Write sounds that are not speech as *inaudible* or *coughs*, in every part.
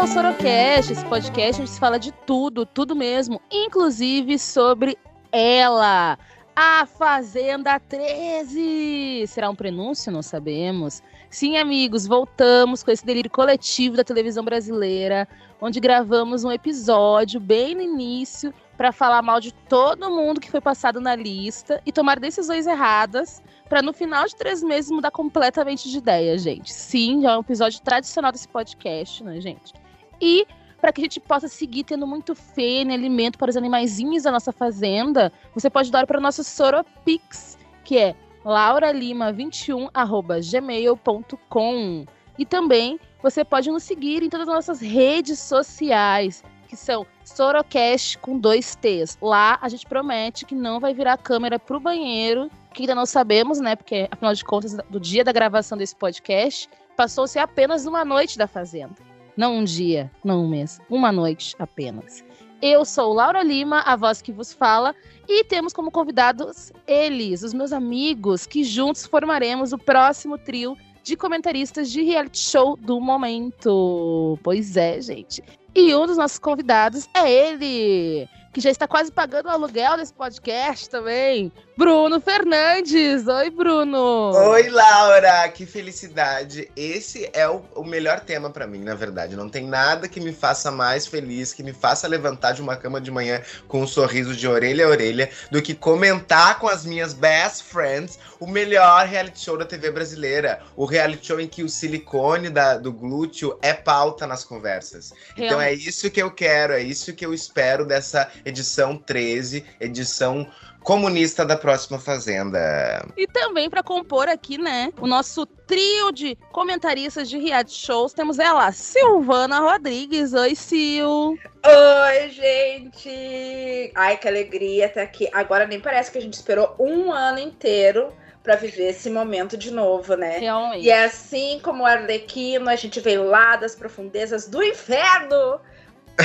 ao Sorocast, esse podcast onde se fala de tudo, tudo mesmo, inclusive sobre ela, a Fazenda 13. Será um prenúncio? Não sabemos. Sim, amigos, voltamos com esse delírio coletivo da televisão brasileira, onde gravamos um episódio bem no início para falar mal de todo mundo que foi passado na lista e tomar decisões erradas para no final de três meses mudar completamente de ideia, gente. Sim, já é um episódio tradicional desse podcast, né, gente? E para que a gente possa seguir tendo muito feno e alimento para os animaizinhos da nossa fazenda, você pode doar para o nosso Soropix, que é lauralima21@gmail.com. E também você pode nos seguir em todas as nossas redes sociais, que são Sorocast com dois T's. Lá a gente promete que não vai virar câmera para o banheiro, que ainda não sabemos, né? Porque, afinal de contas, do dia da gravação desse podcast, passou-se apenas uma noite da Fazenda. Não um dia, não um mês, uma noite apenas. Eu sou Laura Lima, a voz que vos fala, e temos como convidados eles, os meus amigos, que juntos formaremos o próximo trio de comentaristas de reality show do momento. Pois é, gente. E um dos nossos convidados é ele, que já está quase pagando o aluguel desse podcast também. Bruno Fernandes. Oi, Bruno. Oi, Laura. Que felicidade. Esse é o, o melhor tema para mim, na verdade. Não tem nada que me faça mais feliz, que me faça levantar de uma cama de manhã com um sorriso de orelha a orelha, do que comentar com as minhas best friends o melhor reality show da TV brasileira. O reality show em que o silicone da, do glúteo é pauta nas conversas. Realmente. Então é isso que eu quero, é isso que eu espero dessa edição 13, edição comunista da próxima Fazenda. E também para compor aqui, né, o nosso trio de comentaristas de reality shows, temos ela, Silvana Rodrigues. Oi, Sil. Oi, gente. Ai, que alegria estar aqui. Agora nem parece que a gente esperou um ano inteiro para viver esse momento de novo, né? Realmente. E é assim como o Arlequino, a gente veio lá das profundezas do inferno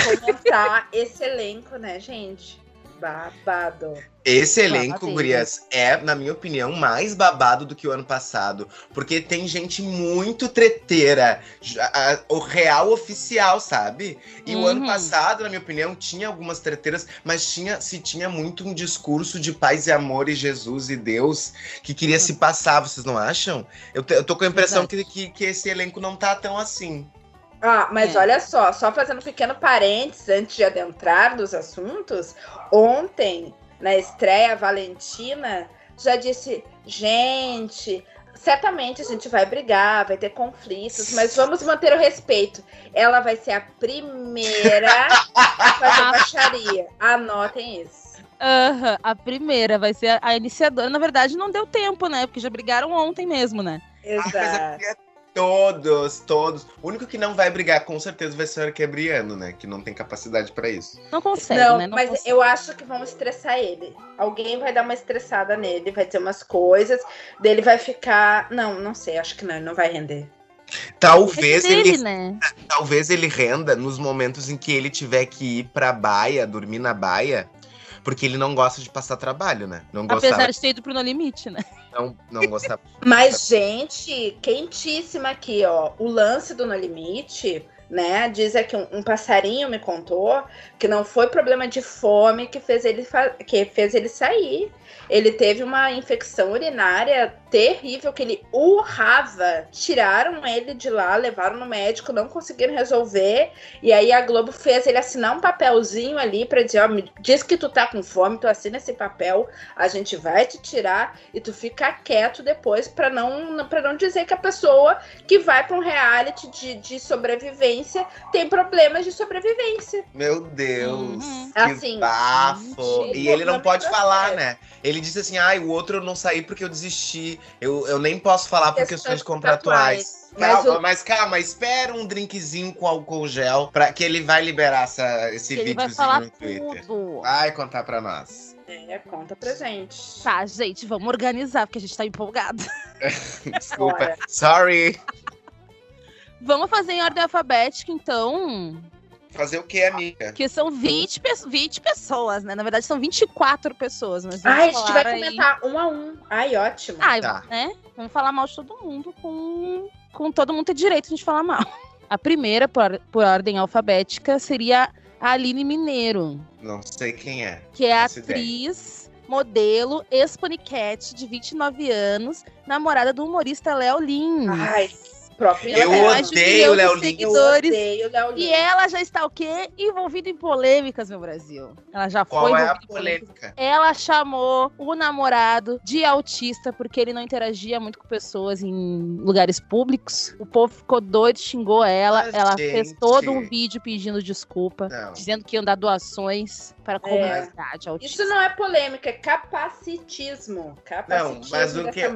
comentar esse elenco, né, gente? Babado. Esse elenco, Gurias, é, na minha opinião, mais babado do que o ano passado. Porque tem gente muito treteira. o real oficial, sabe? E uhum. o ano uhum. passado, na minha opinião, tinha algumas treteiras, mas tinha se tinha muito um discurso de paz e amor e Jesus e Deus que queria uhum. se passar, vocês não acham? Eu, eu tô com a impressão que, que, que esse elenco não tá tão assim. Ah, mas é. olha só, só fazendo um pequeno parênteses antes de adentrar nos assuntos, ontem, na estreia, Valentina já disse: gente, certamente a gente vai brigar, vai ter conflitos, mas vamos manter o respeito. Ela vai ser a primeira a fazer *laughs* baixaria. Anotem isso. Uhum, a primeira vai ser a iniciadora. Na verdade, não deu tempo, né? Porque já brigaram ontem mesmo, né? Exato. Todos, todos. O único que não vai brigar com certeza vai ser o Arquebriano, né? Que não tem capacidade para isso. Não consegue, não, né? Não mas consegue. eu acho que vão estressar ele. Alguém vai dar uma estressada nele, vai ter umas coisas, dele vai ficar. Não, não sei, acho que não, ele não vai render. Talvez é dele, ele, né? talvez ele renda nos momentos em que ele tiver que ir pra baia, dormir na baia, porque ele não gosta de passar trabalho, né? Não Apesar gostava... de ter ido pro No Limite, né? Não, não gostava. Mas, gente, quentíssima aqui, ó. O lance do No Limite, né? Diz aqui um, um passarinho me contou que não foi problema de fome que fez ele, que fez ele sair. Ele teve uma infecção urinária terrível que ele urrava. Tiraram ele de lá, levaram no médico, não conseguiram resolver. E aí a Globo fez ele assinar um papelzinho ali para dizer: ó, diz que tu tá com fome, tu assina esse papel, a gente vai te tirar e tu fica quieto depois para não para não dizer que a pessoa que vai para um reality de, de sobrevivência tem problemas de sobrevivência. Meu Deus, uhum. que assim, bafo. E ele não pode falar, né? Ele disse assim: ai, ah, o outro eu não saí porque eu desisti. Eu, eu nem posso falar por questões contratuais. Calma, mas, o... mas, calma, espera um drinkzinho com álcool gel para que ele vai liberar essa, esse videozinho no Twitter. Tudo. Vai contar pra nós. É, conta pra gente. Tá, gente, vamos organizar, porque a gente tá empolgado. *laughs* Desculpa. Sorry. Vamos fazer em ordem alfabética, então. Fazer o que, amiga? Que são 20, 20 pessoas, né? Na verdade, são 24 pessoas. Mas Ai, a gente vai aí... comentar um a um. Ai, ótimo. Ai, tá. né? Vamos falar mal de todo mundo com, com todo mundo ter direito de falar mal. A primeira, por, por ordem alfabética, seria a Aline Mineiro. Não sei quem é. Que é atriz, ideia. modelo, ex-paniquete de 29 anos, namorada do humorista Léo Lins. Ai, próprio. Eu odeio o Léo Lins. Eu odeio. E ela já está o quê? Envolvida em polêmicas, meu Brasil. Ela já Qual foi é a polêmica? Ela chamou o namorado de autista porque ele não interagia muito com pessoas em lugares públicos. O povo ficou doido, xingou ela. Mas, ela gente... fez todo um vídeo pedindo desculpa, não. dizendo que ia dar doações para a comunidade é. autista. Isso não é polêmica, é capacitismo. Capacitismo não, mas o que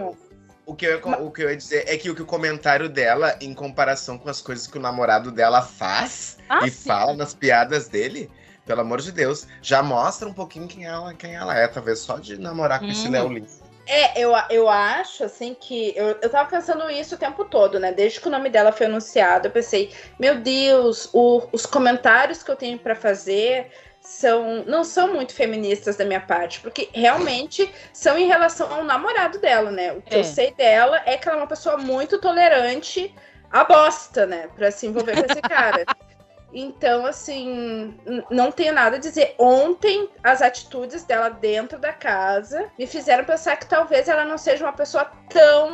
o que, eu, o que eu ia dizer é que o, que o comentário dela, em comparação com as coisas que o namorado dela faz ah, e sim. fala nas piadas dele, pelo amor de Deus, já mostra um pouquinho quem ela, quem ela é, talvez só de namorar com hum. esse. Léo Lins. É, eu, eu acho, assim, que. Eu, eu tava pensando isso o tempo todo, né? Desde que o nome dela foi anunciado, eu pensei, meu Deus, o, os comentários que eu tenho para fazer são não são muito feministas da minha parte, porque realmente são em relação ao namorado dela, né? O que é. eu sei dela é que ela é uma pessoa muito tolerante à bosta, né? Pra se envolver com esse cara. *laughs* Então, assim, não tenho nada a dizer. Ontem, as atitudes dela dentro da casa me fizeram pensar que talvez ela não seja uma pessoa tão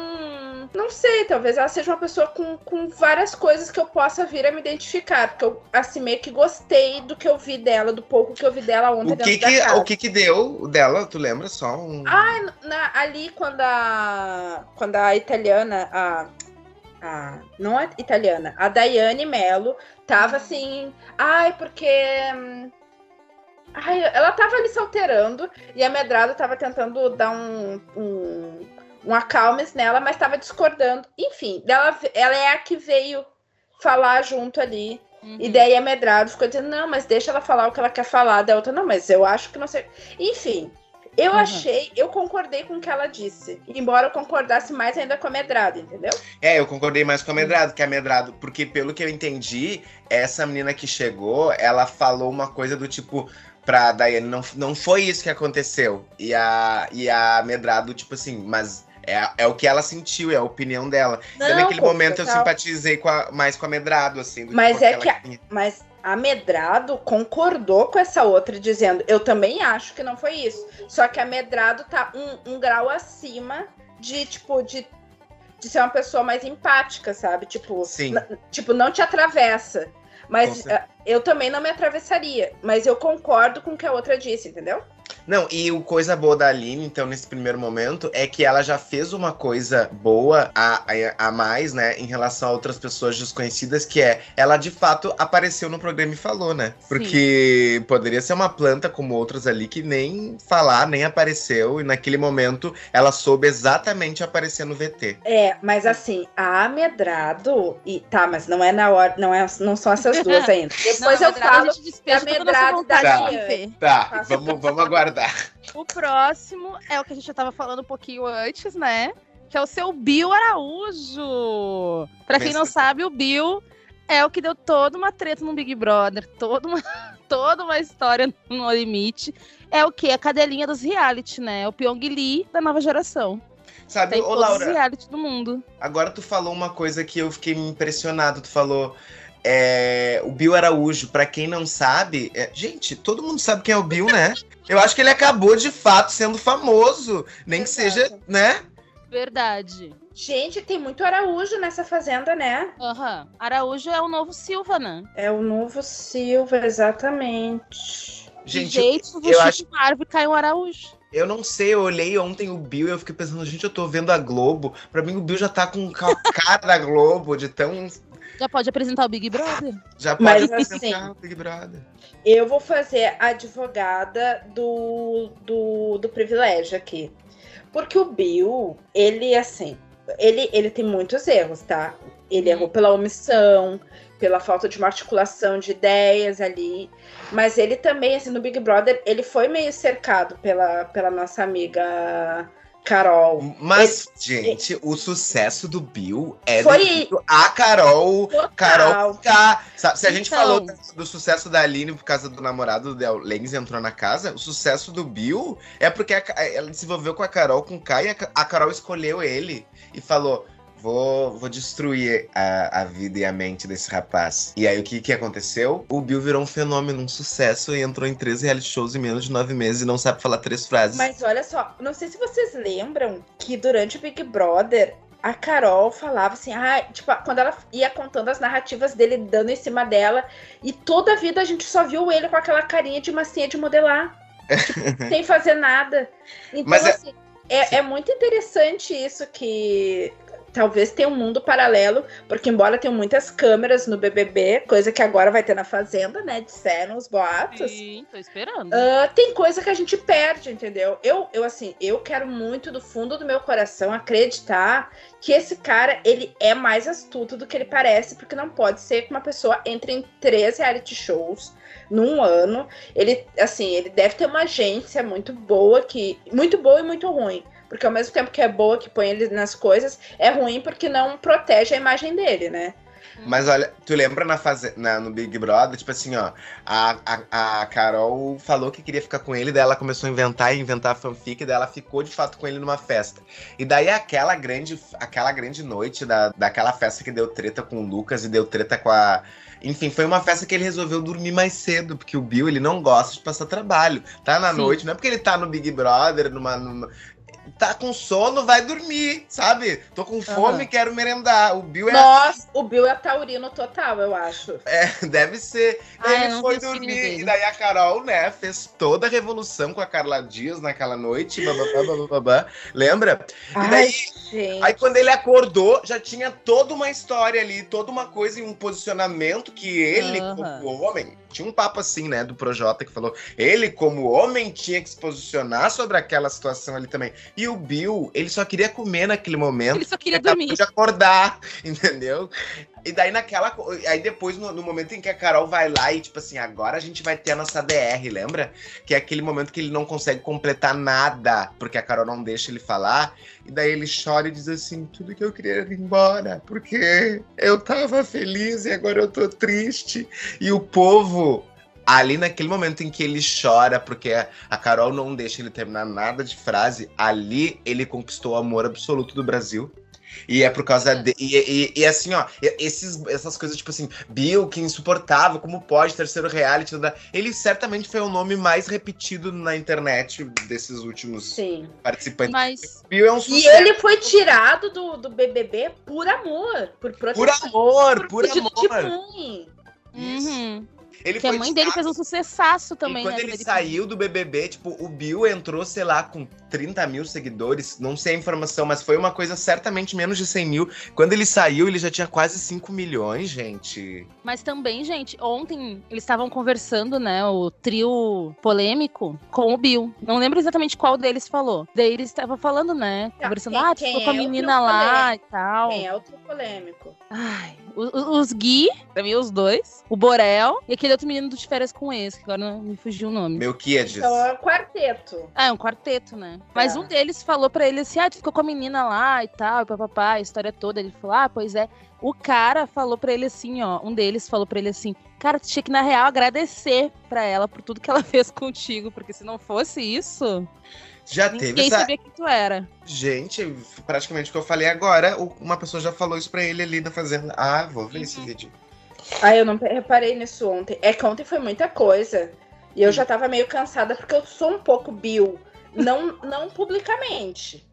não sei, talvez ela seja uma pessoa com, com várias coisas que eu possa vir a me identificar. Porque eu, assim, meio que gostei do que eu vi dela, do pouco que eu vi dela ontem o que que, O que que deu dela, tu lembra só? Um... Ah, na, ali quando a, quando a italiana, a, a, não a italiana, a Daiane Mello tava assim, ai, porque... Ai, ela tava ali se alterando e a Medrado tava tentando dar um, um um acalmes nela, mas estava discordando. Enfim, ela, ela é a que veio falar junto ali. Uhum. E daí a Medrado ficou dizendo, não, mas deixa ela falar o que ela quer falar. Da outra, não, mas eu acho que não sei. Enfim, eu uhum. achei, eu concordei com o que ela disse. Embora eu concordasse mais ainda com a Medrado, entendeu? É, eu concordei mais com a Medrado que a Medrado, porque pelo que eu entendi, essa menina que chegou, ela falou uma coisa do tipo pra Daiane, não, não foi isso que aconteceu. E a, e a Medrado, tipo assim, mas é, é o que ela sentiu, é a opinião dela. Não, então, naquele pô, momento eu simpatizei com a, mais com a Medrado, assim. mas é que. A, mas a Medrado concordou com essa outra, dizendo: Eu também acho que não foi isso. Só que a Medrado tá um, um grau acima de, tipo, de, de ser uma pessoa mais empática, sabe? Tipo, tipo não te atravessa. Mas eu também não me atravessaria. Mas eu concordo com o que a outra disse, entendeu? Não, e o coisa boa da Aline, então, nesse primeiro momento, é que ela já fez uma coisa boa a, a, a, mais, né, em relação a outras pessoas desconhecidas, que é ela de fato apareceu no programa e falou, né? Porque Sim. poderia ser uma planta como outras ali que nem falar, nem apareceu, e naquele momento ela soube exatamente aparecer no VT. É, mas assim, a Amedrado, e tá, mas não é na hora, não, é, não são essas duas ainda. *laughs* Depois não, eu falo a Amedrado da Tá, tá vamos, vamos aguardar. O próximo é o que a gente já tava falando um pouquinho antes, né? Que é o seu Bill Araújo. Pra quem não sabe, o Bill é o que deu toda uma treta no Big Brother, toda uma, *laughs* toda uma história no limite. É o que? A cadelinha dos reality, né? O Pyong Lee da nova geração. Sabe, Tem ô Laura. reality do mundo. Agora tu falou uma coisa que eu fiquei impressionado. Tu falou é, o Bill Araújo, para quem não sabe, é, gente, todo mundo sabe quem é o Bill, né? Eu acho que ele acabou de fato sendo famoso, nem que seja, né? Verdade. Gente, tem muito Araújo nessa fazenda, né? Aham. Uhum. Araújo é o novo Silva, né? É o novo Silva, exatamente. Gente, De jeito, eu, acho que árvore cai um Araújo. Eu não sei, eu olhei ontem o Bill e eu fiquei pensando, gente, eu tô vendo a Globo. Pra mim, o Bill já tá com a *laughs* cara da Globo, de tão já pode apresentar o Big Brother? Já pode Mas, apresentar assim, o Big Brother. Eu vou fazer a advogada do, do, do privilégio aqui. Porque o Bill, ele, assim, ele, ele tem muitos erros, tá? Ele errou pela omissão, pela falta de uma articulação de ideias ali. Mas ele também, assim, no Big Brother, ele foi meio cercado pela, pela nossa amiga Carol. Mas, gente, o sucesso do Bill é Foi... a Carol. Total. Carol K. Sabe, se a gente então... falou do sucesso da Aline por causa do namorado do Del Lenz entrou na casa, o sucesso do Bill é porque a, ela se envolveu com a Carol com o K e a, a Carol escolheu ele e falou: vou, vou destruir a, a vida e a mente desse rapaz. E aí o que, que aconteceu? O Bill virou um fenômeno, um sucesso e entrou em três reality shows em menos de nove meses e não sabe falar três frases. Mas olha só, não sei se vocês lembram que durante o Big Brother a Carol falava assim, ah, tipo, quando ela ia contando as narrativas dele dando em cima dela, e toda a vida a gente só viu ele com aquela carinha de massinha de modelar, tipo, *laughs* sem fazer nada. Então, Mas é- assim, é, é muito interessante isso que talvez tenha um mundo paralelo, porque embora tenham muitas câmeras no BBB, coisa que agora vai ter na Fazenda, né, disseram os boatos, Sim, tô esperando. ah, tem coisa que a gente perde, entendeu? Eu, eu, assim, eu quero muito do fundo do meu coração acreditar que esse cara, ele é mais astuto do que ele parece, porque não pode ser que uma pessoa entre em três reality shows num ano. Ele, assim, ele deve ter uma agência muito boa, que muito boa e muito ruim. Porque ao mesmo tempo que é boa, que põe ele nas coisas, é ruim porque não protege a imagem dele, né? Mas olha, tu lembra na fase, na, no Big Brother, tipo assim, ó, a, a, a Carol falou que queria ficar com ele, daí ela começou a inventar e inventar fanfic, daí ela ficou de fato com ele numa festa. E daí aquela grande, aquela grande noite da, daquela festa que deu treta com o Lucas e deu treta com a. Enfim, foi uma festa que ele resolveu dormir mais cedo, porque o Bill, ele não gosta de passar trabalho. Tá na Sim. noite, não é porque ele tá no Big Brother, numa. numa- Tá com sono, vai dormir, sabe? Tô com fome, Aham. quero merendar. O Bill é Nossa, o Bill é taurino total, eu acho. é, deve ser. Ah, ele foi dormir. E daí a Carol, né, fez toda a revolução com a Carla Dias naquela noite. Bababá, bababá, lembra? Ai, daí- gente. Aí quando ele acordou, já tinha toda uma história ali, toda uma coisa e um posicionamento que ele, Aham. como homem, tinha um papo assim, né, do Projota que falou, ele como homem tinha que se posicionar sobre aquela situação ali também. E o Bill, ele só queria comer naquele momento. Ele só queria dormir. de acordar, *laughs* entendeu? E daí naquela. Aí depois, no, no momento em que a Carol vai lá e, tipo assim, agora a gente vai ter a nossa DR, lembra? Que é aquele momento que ele não consegue completar nada, porque a Carol não deixa ele falar. E daí ele chora e diz assim: tudo que eu queria era ir embora, porque eu tava feliz e agora eu tô triste. E o povo. Ali naquele momento em que ele chora, porque a Carol não deixa ele terminar nada de frase, ali ele conquistou o amor absoluto do Brasil. E é por causa de. E, e- e assim, ó, e- esses, essas coisas, tipo assim, Bill, que insuportável, como pode, terceiro reality. Ele certamente foi o nome mais repetido na internet desses últimos Sim. participantes. Mas Bill é um E sucesso. ele foi tirado do, do BBB por amor, por Por proteção. amor, por de amor. mãe. Isso. Uhum. Ele Que a foi mãe dele fez um sucessaço também, e quando né? ele saiu do BBB, tipo, o Bill entrou, sei lá, com 30 mil seguidores. Não sei a informação, mas foi uma coisa certamente menos de 100 mil. Quando ele saiu, ele já tinha quase 5 milhões, gente. Mas também, gente, ontem eles estavam conversando, né, o trio polêmico com o Bill. Não lembro exatamente qual deles falou. Daí eles estavam falando, né, conversando, quem- ah, ficou com a o menina trio lá polêmico? e tal. Quem é outro polêmico? Ai, o- o- os Gui, pra mim os dois, o Borel e aquele outro menino do de férias com esse, que agora não me fugiu o nome. Melquiades. Então é o quarteto. Ah, é um quarteto, né? Mas Tá. um deles falou pra ele assim: ah, tu ficou com a menina lá e tal, e papapá, a história toda. Ele falou: ah, pois é. O cara falou pra ele assim, ó. Um deles falou pra ele assim: cara, tu tinha que, na real, agradecer pra ela por tudo que ela *laughs* fez contigo, porque se não fosse isso, Já teve ninguém essa. sabia quem tu era. Gente, praticamente o que eu falei agora, uma pessoa já falou isso pra ele ali na fazenda. Ah, vou ver Uhum. esse vídeo. Ah, eu não reparei nisso ontem. É que ontem foi muita coisa. E eu já tava meio cansada porque eu sou um pouco Bill. Não, não publicamente.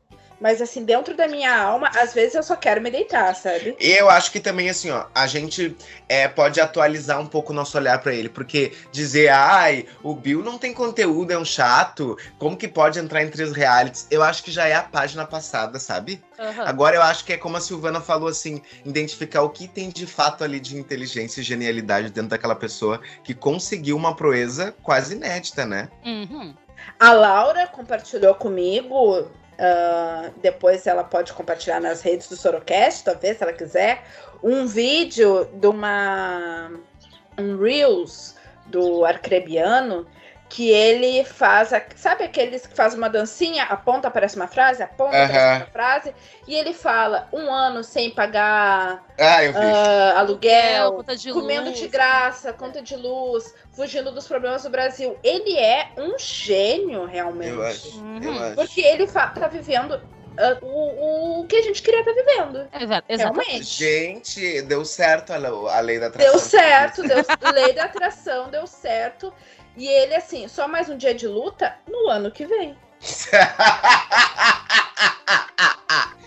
Mas assim, dentro da minha alma, às vezes eu só quero me deitar, sabe? E eu acho que também, assim, ó, a gente é, pode atualizar um pouco o nosso olhar pra ele, porque dizer, ai, o Bill não tem conteúdo, é um chato, como que pode entrar em três realities? Eu acho que já é a página passada, sabe? Aham. Agora eu acho que é como a Silvana falou, assim, identificar o que tem de fato ali de inteligência e genialidade dentro daquela pessoa que conseguiu uma proeza quase inédita, né? Uhum. A Laura compartilhou comigo. Ah, depois ela pode compartilhar nas redes do Sorocast, talvez, se ela quiser. Um vídeo de uma. Um Reels do Arcrebiano. Que ele faz. a- sabe aqueles que faz uma dancinha, aponta, aparece uma frase, aponta, Aham. aparece uma frase. E ele fala: um ano sem pagar Ah, eu vi. É, aluguel, conta de comendo luz. de graça, conta de luz, fugindo dos problemas do Brasil. Ele é um gênio, realmente. eu acho. Uhum. Eu acho. Porque ele tá vivendo uh, o, o que a gente queria estar vivendo. Exato, exatamente. Realmente. Gente, deu certo a, a lei da atração. Deu certo, deu lei da atração, deu certo. E ele, assim, só mais um dia de luta no ano que vem. *laughs*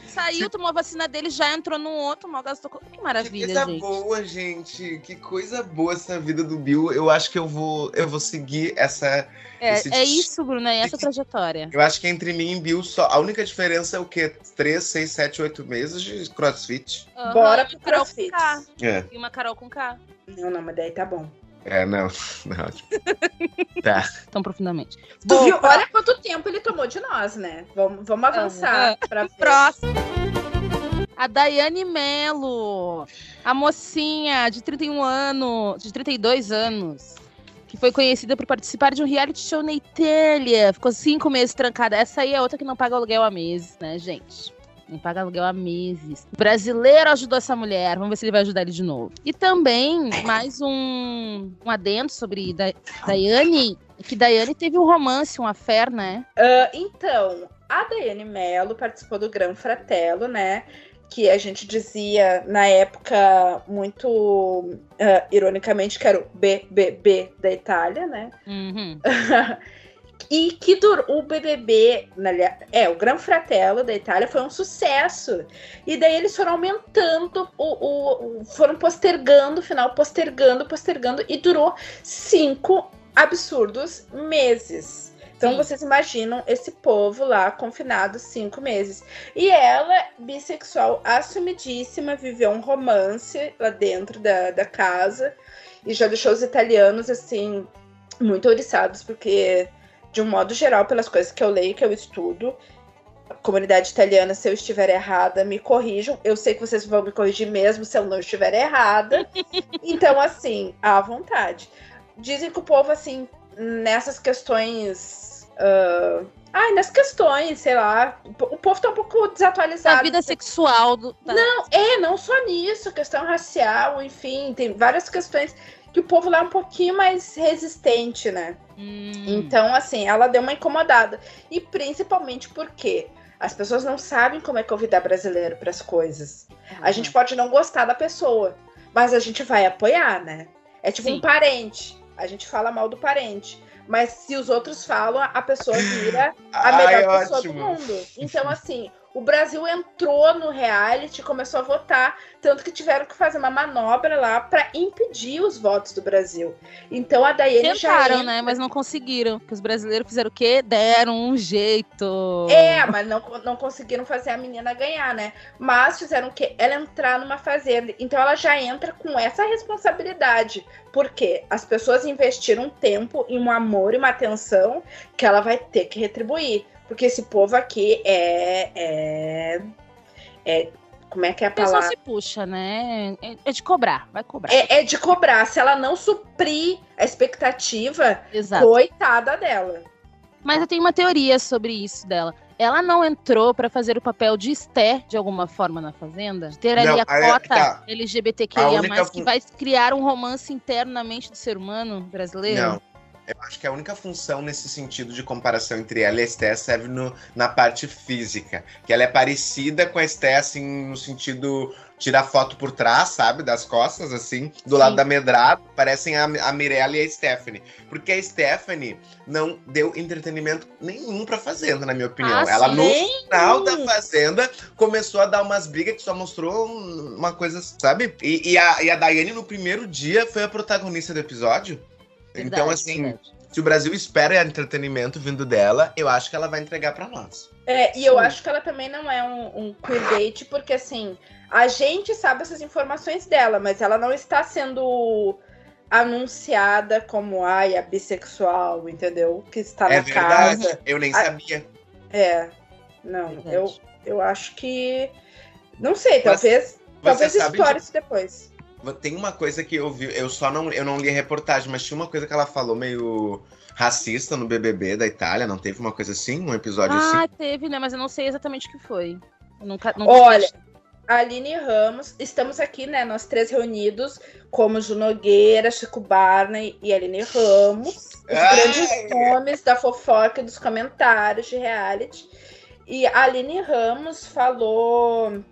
Saiu, tomou a vacina dele, já entrou no outro, mal gastou. Que maravilha, que coisa gente. boa, gente. Que coisa boa essa vida do Bill. Eu acho que eu vou, eu vou seguir essa. É, esse- é isso, Bruno, é essa trajetória. Eu acho que entre mim e Bill só. A única diferença é o quê? 3, 6, 7, 8 meses de crossfit. Aham, Bora e pro uma Carol crossfit. com K. É, E uma Carol com K. Não, não, mas daí tá bom. É não. *laughs* não tipo, tá. Tão profundamente. Tu Bom, viu? Olha quanto tempo ele tomou de nós, né? Vamos, vamos avançar pra ver. Próximo. A Daiane Mello, a mocinha de 31 anos, de 32 anos, que foi conhecida por participar de um reality show na Itália. Ficou cinco meses trancada. Essa aí é outra que não paga aluguel há meses, né, gente? Não paga aluguel há meses. O brasileiro ajudou essa mulher. Vamos ver se ele vai ajudar ele de novo. E também, mais um, um adendo sobre da Daiane. Que Daiane teve um romance, um affair, né? Ah, então, a Daiane Mello participou do Gran Fratello, né? Que a gente dizia na época muito ah, ironicamente que era o BBB da Itália, né? Uhum. *laughs* e que durou o BBB, é, o Gran Fratello da Itália foi um sucesso. E daí eles foram aumentando, o, o- foram postergando o final, postergando, postergando, e durou cinco absurdos meses. Então Sim. vocês imaginam esse povo lá confinado cinco meses. E ela, bissexual assumidíssima, viveu um romance lá dentro da, da casa e já deixou os italianos assim muito ouriçados, porque de um modo geral, pelas coisas que eu leio, que eu estudo, a comunidade italiana, se eu estiver errada, me corrijam. Eu sei que vocês vão me corrigir mesmo se eu não estiver errada. *laughs* então, assim, à vontade. Dizem que o povo, assim, nessas questões. ah, Ai, nas questões, sei lá. O povo tá um pouco desatualizado. A vida sexual do. da- É, não só nisso, questão racial, enfim, tem várias questões que o povo lá é um pouquinho mais resistente, né? Hum. Então, assim, ela deu uma incomodada. E principalmente porque as pessoas não sabem como é convidar brasileiro para as coisas. A gente pode não gostar da pessoa, mas a gente vai apoiar, né? É tipo Sim. um parente. A gente fala mal do parente. Mas se os outros falam, a pessoa vira *laughs* a Ai, melhor pessoa do ótimo. mundo. Então, assim, o Brasil entrou no reality, começou a votar, tanto que tiveram que fazer uma manobra lá para impedir os votos do Brasil. Então a Daiane já Tentaram, entra- né? Mas não conseguiram. Porque os brasileiros fizeram o quê? Deram um jeito. É, mas não, não conseguiram fazer a menina ganhar, né? Mas fizeram o quê? Ela entrar numa fazenda. Então ela já entra com essa responsabilidade. Porque as pessoas investiram um tempo e um amor e uma atenção que ela vai ter que retribuir. Porque esse povo aqui é. é, é- como é que é a palavra? se puxa, né? É, é de cobrar, vai cobrar. É, é de cobrar. Se ela não suprir a expectativa, Exato. coitada dela. Mas eu tenho uma teoria sobre isso dela. Ela não entrou pra fazer o papel de Esther de alguma forma na Fazenda? De ter ali Não, a é cota tá. LGBTQIA+, que vai criar um romance interno na mente do ser humano brasileiro? Não. Eu acho que a única função nesse sentido de comparação entre ela e a Esté serve no, na parte física. Que ela é parecida com a Esté, assim, no sentido tirar foto por trás, sabe? Das costas, assim, do Sim. lado da medrada. Parecem a, a Mirella e a Stephanie. Porque a Stephanie não deu entretenimento nenhum pra Fazenda, na minha opinião. Ah, ela, sim. no final da Fazenda, começou a dar umas brigas que só mostrou um- uma coisa, sabe? E, e a, e a Daiane, no primeiro dia, foi a protagonista do episódio. Então, Verdade, assim, verdade. se o Brasil espera entretenimento vindo dela, eu acho que ela vai entregar pra nós. É, e eu Sim. acho que ela também não é um, um porque assim, a gente sabe essas informações dela, mas ela não está sendo anunciada como ai, a bissexual, entendeu? Que está é na verdade. casa. Eu nem Ah, sabia. É. Não, Verdade. eu, eu acho que. Não sei, Mas talvez. Talvez explore de- isso depois. Tem uma coisa que eu vi, eu só não, eu não li a reportagem, mas tinha uma coisa que ela falou meio racista no BBB da Itália, não teve uma coisa assim, um episódio assim? Ah, teve, né? Mas eu não sei exatamente o que foi. Eu nunca, não Olha, Aline Ramos, estamos aqui, né? Nós três reunidos, como Ju Nogueira, Chico Barney e Aline Ramos, os Ai! grandes nomes da fofoca e dos comentários de reality. E a Aline Ramos falou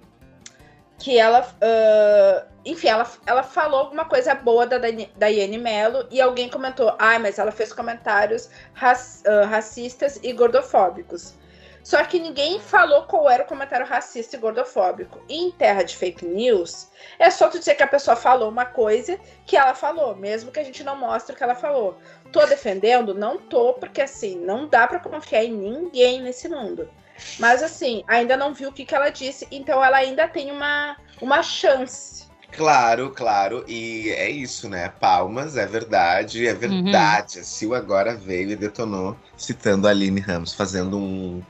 que ela. Uh, enfim, ela, ela falou alguma coisa boa da Daiane Mello e alguém comentou: ah, mas ela fez comentários rac, uh, racistas e gordofóbicos. Só que ninguém falou qual era o comentário racista e gordofóbico. E em terra de fake news, é só tu dizer que a pessoa falou uma coisa que ela falou, mesmo que a gente não mostre o que ela falou. Tô defendendo? Não tô, porque assim, não dá para confiar em ninguém nesse mundo. Mas assim, ainda não viu o que, que ela disse, então ela ainda tem uma, uma chance. Claro, claro, e é isso, né? Palmas, é verdade, é verdade. Uhum. A Sil agora veio e detonou, citando a Aline Ramos, fazendo um.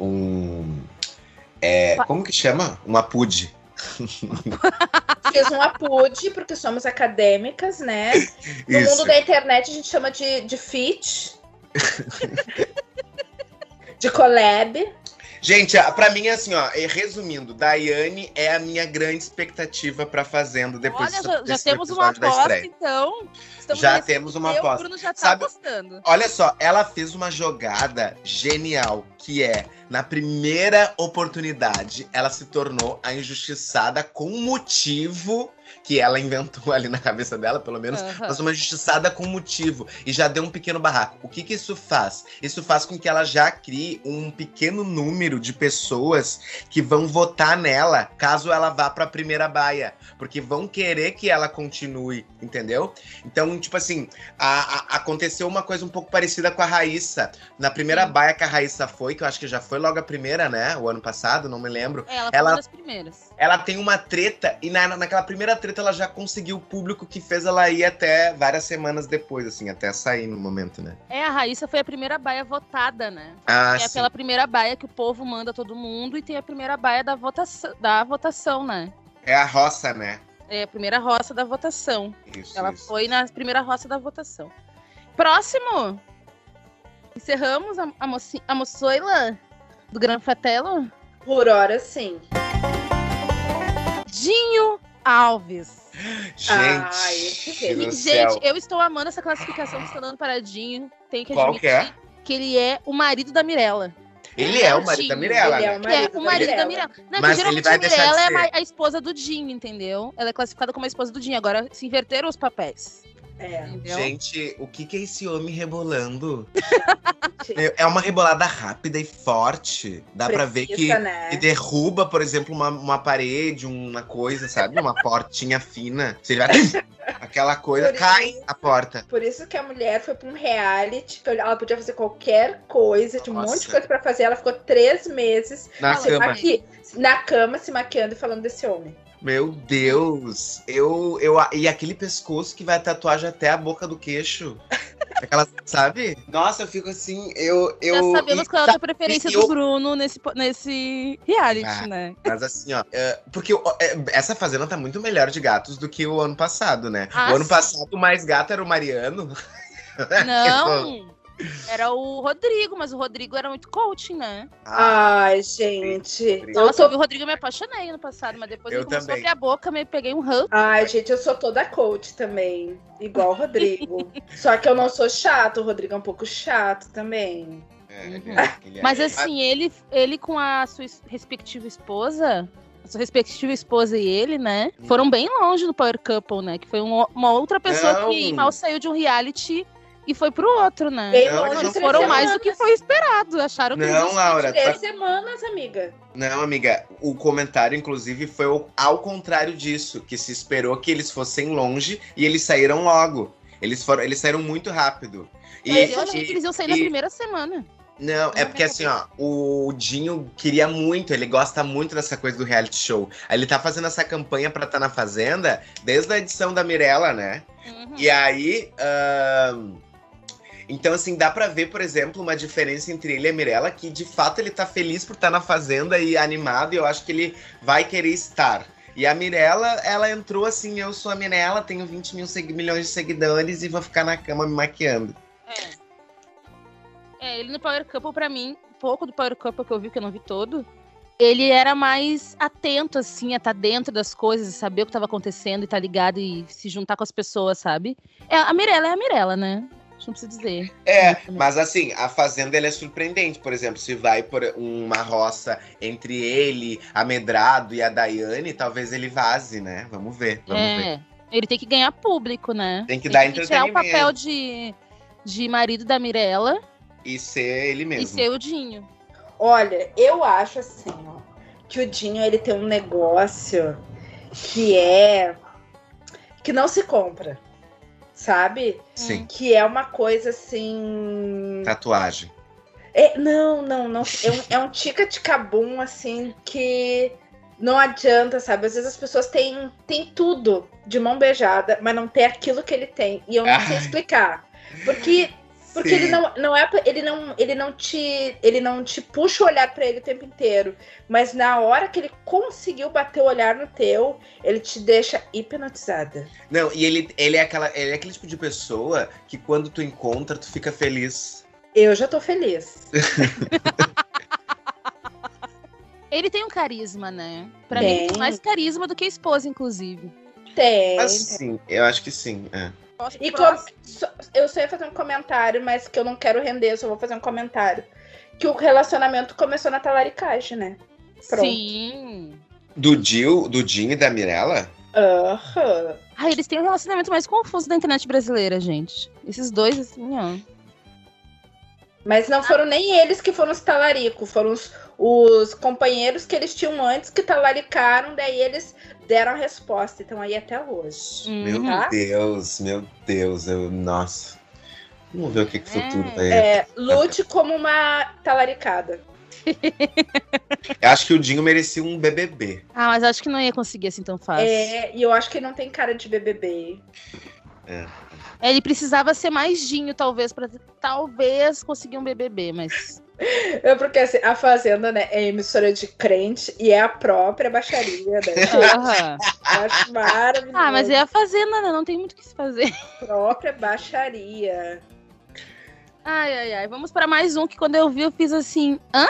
um é, como que chama? Um apude. Fiz um apude, porque somos acadêmicas, né? No *laughs* isso. mundo da internet a gente chama de, de fit. *laughs* de collab. Gente, para mim, assim, ó, resumindo, Daiane é a minha grande expectativa pra Fazenda depois Olha, já, já temos uma aposta, então. Já temos uma aposta. O Bruno já tá Sabe, apostando. Olha só, ela fez uma jogada genial, que é, na primeira oportunidade, ela se tornou a injustiçada com motivo que ela inventou *laughs* ali na cabeça dela, pelo menos, uhum. mas uma injustiçada com motivo. E já deu um pequeno barraco. O que, que isso faz? Isso faz com que ela já crie um pequeno número de pessoas que vão votar nela caso ela vá para a primeira baia. Porque vão querer que ela continue, entendeu? Então, tipo assim, a, a, aconteceu uma coisa um pouco parecida com a Raíssa. Na primeira Sim. baia que a Raíssa foi, que eu acho que já foi logo a primeira, né? O ano passado, não me lembro. É, ela foi ela, uma das primeiras. Ela tem uma treta, e na, naquela primeira treta ela já conseguiu o público que fez ela ir até várias semanas depois, assim, até sair no momento, né? É, a Raíssa foi a primeira baia votada, né? Ah, é sim. aquela primeira baia que o povo manda todo mundo e tem a primeira baia da votação, da votação, né? É a roça, né? É a primeira roça da votação. Isso, ela isso. foi na primeira roça da votação. Próximo! Encerramos a, a, moci, a moçoila do Gran Fratello? Por hora, sim. Dinho Alves. Gente, Ai, gente, eu estou amando essa classificação que está dando paradinho. Tem que admitir que, é? que ele é o marido da Mirella. Ele é o marido da Mirella. Ele é o marido, é, o marido da Mirella. Não, Mas ele vai a Mirella é a esposa do Dinho, entendeu? Ela é classificada como a esposa do Dinho. Agora se inverteram os papéis. É. Gente, o que, que é esse homem rebolando? *laughs* é uma rebolada rápida e forte. Dá Precisa, pra ver que, né? que derruba, por exemplo, uma, uma parede, uma coisa, sabe? Uma portinha fina. Você vai. Aquela coisa, por cai isso, a porta. Por isso que a mulher foi pra um reality, que ela podia fazer qualquer coisa, tinha um monte de coisa pra fazer. Ela ficou três meses na cama. Aqui, na cama, se maquiando e falando desse homem. Meu Deus! Eu, eu, e aquele pescoço que vai tatuagem até a boca do queixo. *laughs* Aquela, sabe? Nossa, eu fico assim, eu. eu Já sabemos qual é a preferência eu... do Bruno nesse, nesse reality, ah, né? Mas assim, ó. É, porque é, essa fazenda tá muito melhor de gatos do que o ano passado, né? Ah, o ano sim. passado, o mais gato era o Mariano. *laughs* Não! Era o Rodrigo, mas o Rodrigo era muito coaching, né? Ah, Ai, gente. Nossa, eu vi o Rodrigo e me apaixonei no passado, mas depois eu ele começou também. a abrir a boca, me peguei um ranço. Ai, gente, eu sou toda coach também. Igual o Rodrigo. *laughs* Só que eu não sou chato, o Rodrigo é um pouco chato também. É, ele Uhum. é- ele é- *laughs* Mas assim, ele, ele com a sua es- respectiva esposa, a sua respectiva esposa e ele, né? Foram bem longe no Power Couple, né? Que foi um- uma outra pessoa Não. que mal saiu de um reality e foi pro outro, né? Bem Não, longe, não Eles três foram mais do semanas. que foi esperado. Acharam que Não, Laura. Três tá- semanas, amiga. Não, amiga, o comentário, inclusive, foi ao contrário disso, que se esperou que eles fossem longe e eles saíram logo. Eles foram, eles saíram muito rápido. E, Mas eu achei e- que eles iam sair na e- primeira semana. Não, é porque assim, ó, o Dinho queria muito, ele gosta muito dessa coisa do reality show. Aí Ele tá fazendo essa campanha pra estar na Fazenda desde a edição da Mirella, né? Uhum. E aí. ahn, Então, assim, dá pra ver, por exemplo, uma diferença entre ele e a Mirella, que de fato ele tá feliz por estar na Fazenda e animado, e eu acho que ele vai querer estar. E a Mirella, ela entrou assim, eu sou a Mirella, tenho 20 mil milhões de seguidores e vou ficar na cama me maquiando. É. É, ele no Power Couple, pra mim, pouco do Power Couple que eu vi, que eu não vi todo, ele era mais atento, assim, a estar dentro das coisas, saber o que estava acontecendo e estar ligado e se juntar com as pessoas, sabe? É, a Mirella é a Mirella, né? Que não precisa dizer. É, mas assim, a fazenda ele é surpreendente. Por exemplo, se vai por uma roça entre ele, a Medrado e a Daiane, talvez ele vaze, né? Vamos ver, vamos ver. É. Ele tem que ganhar público, né? Tem que dar tirar o entretenimento. papel de, de marido da Mirella E ser ele e mesmo. ser o Dinho. Olha, eu acho assim, ó, que o Dinho ele tem um negócio que é que não se compra, sabe? Sim, Que é uma coisa assim. tatuagem. É, não, não, não. É um, é um tica-ticabum, assim, que não adianta, sabe? Às vezes as pessoas têm, têm tudo de mão beijada, mas não tem aquilo que ele tem. E eu não sei Ai. explicar. Porque, porque Sim. ele não, não é. Ele não, ele não te. Ele não te puxa o olhar pra ele o tempo inteiro. Mas na hora que ele conseguiu bater o olhar no teu, ele te deixa hipnotizada. Não, e ele, ele, é aquela, ele é aquele tipo de pessoa que quando tu encontra, tu fica feliz. Eu já tô feliz. *laughs* Ele tem um carisma, né? Pra Tem. mim, ele tem mais carisma do que a esposa, inclusive. Tem. Mas sim, eu acho que sim. é. E com- eu só ia fazer um comentário, mas que eu não quero render, só vou fazer um comentário. Que o relacionamento começou na talaricagem, né? Pronto. Sim. Do Dil, do Jim e da Mirella? Aham. Ah, eles têm um relacionamento mais confuso da internet brasileira, gente. Esses dois, assim, ó. Mas não foram nem eles que foram os talaricos, foram os, os companheiros que eles tinham antes que talaricaram, daí eles deram a resposta. Então aí até hoje. Meu Uhum. Tá? Deus, meu Deus, eu, nossa. Vamos ver o que, que o futuro vai. É, lute como uma talaricada. *laughs* Eu acho que o Dinho merecia um BBB. Ah, mas acho que não ia conseguir assim tão fácil. É, e eu acho que ele não tem cara de BBB. É, Ele precisava ser mais Dinho, talvez, pra talvez conseguir um BBB, mas. É porque assim, a Fazenda, né, é emissora de crente e é a própria baixaria, né? *laughs* Eu acho maravilhoso. Ah, mas é a fazenda, né? Não tem muito o que se fazer. própria baixaria. Ai, ai, ai. Vamos para mais um que quando eu vi eu fiz assim: hã?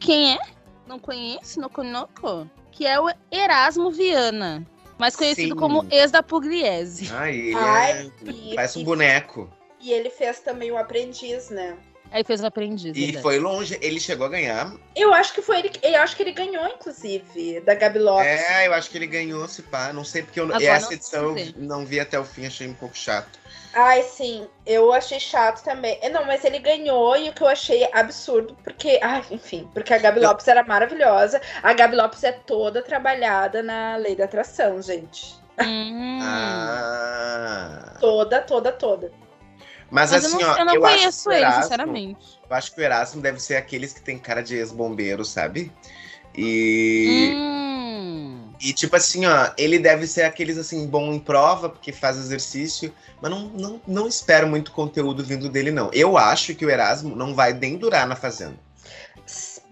Quem é? Não conheço, não conoco. Que é o Erasmo Viana. Mais conhecido Sim. como ex da Pugliese. Ai, ele Ai, é... parece um boneco. e ele fez também o aprendiz, né? Aí fez o aprendiz. E verdade. foi longe, ele chegou a ganhar. Eu acho que foi ele, eu acho que ele ganhou, inclusive, da Gabi Lopes. É, eu acho que ele ganhou, se pá. Não sei porque eu, Agora essa não edição eu não vi até o fim, achei um pouco chato. Ai, sim, eu achei chato também. É, Não, mas ele ganhou e o que eu achei absurdo, porque, ai, enfim, porque a Gabi Eu- Lopes era maravilhosa. A Gabi Lopes é toda trabalhada na lei da atração, gente. Hum. Ah. Toda, toda, toda. Mas, Mas assim, eu não, ó, eu não eu acho conheço que o ele, Erasmo- sinceramente. Eu acho que o Erasmo deve ser aqueles que tem cara de ex-bombeiro, sabe? E. Hum. E tipo assim, ó, ele deve ser aqueles assim, bom em prova, porque faz exercício, mas não, não, não espero muito conteúdo vindo dele, não. Eu acho que o Erasmo não vai nem durar na fazenda.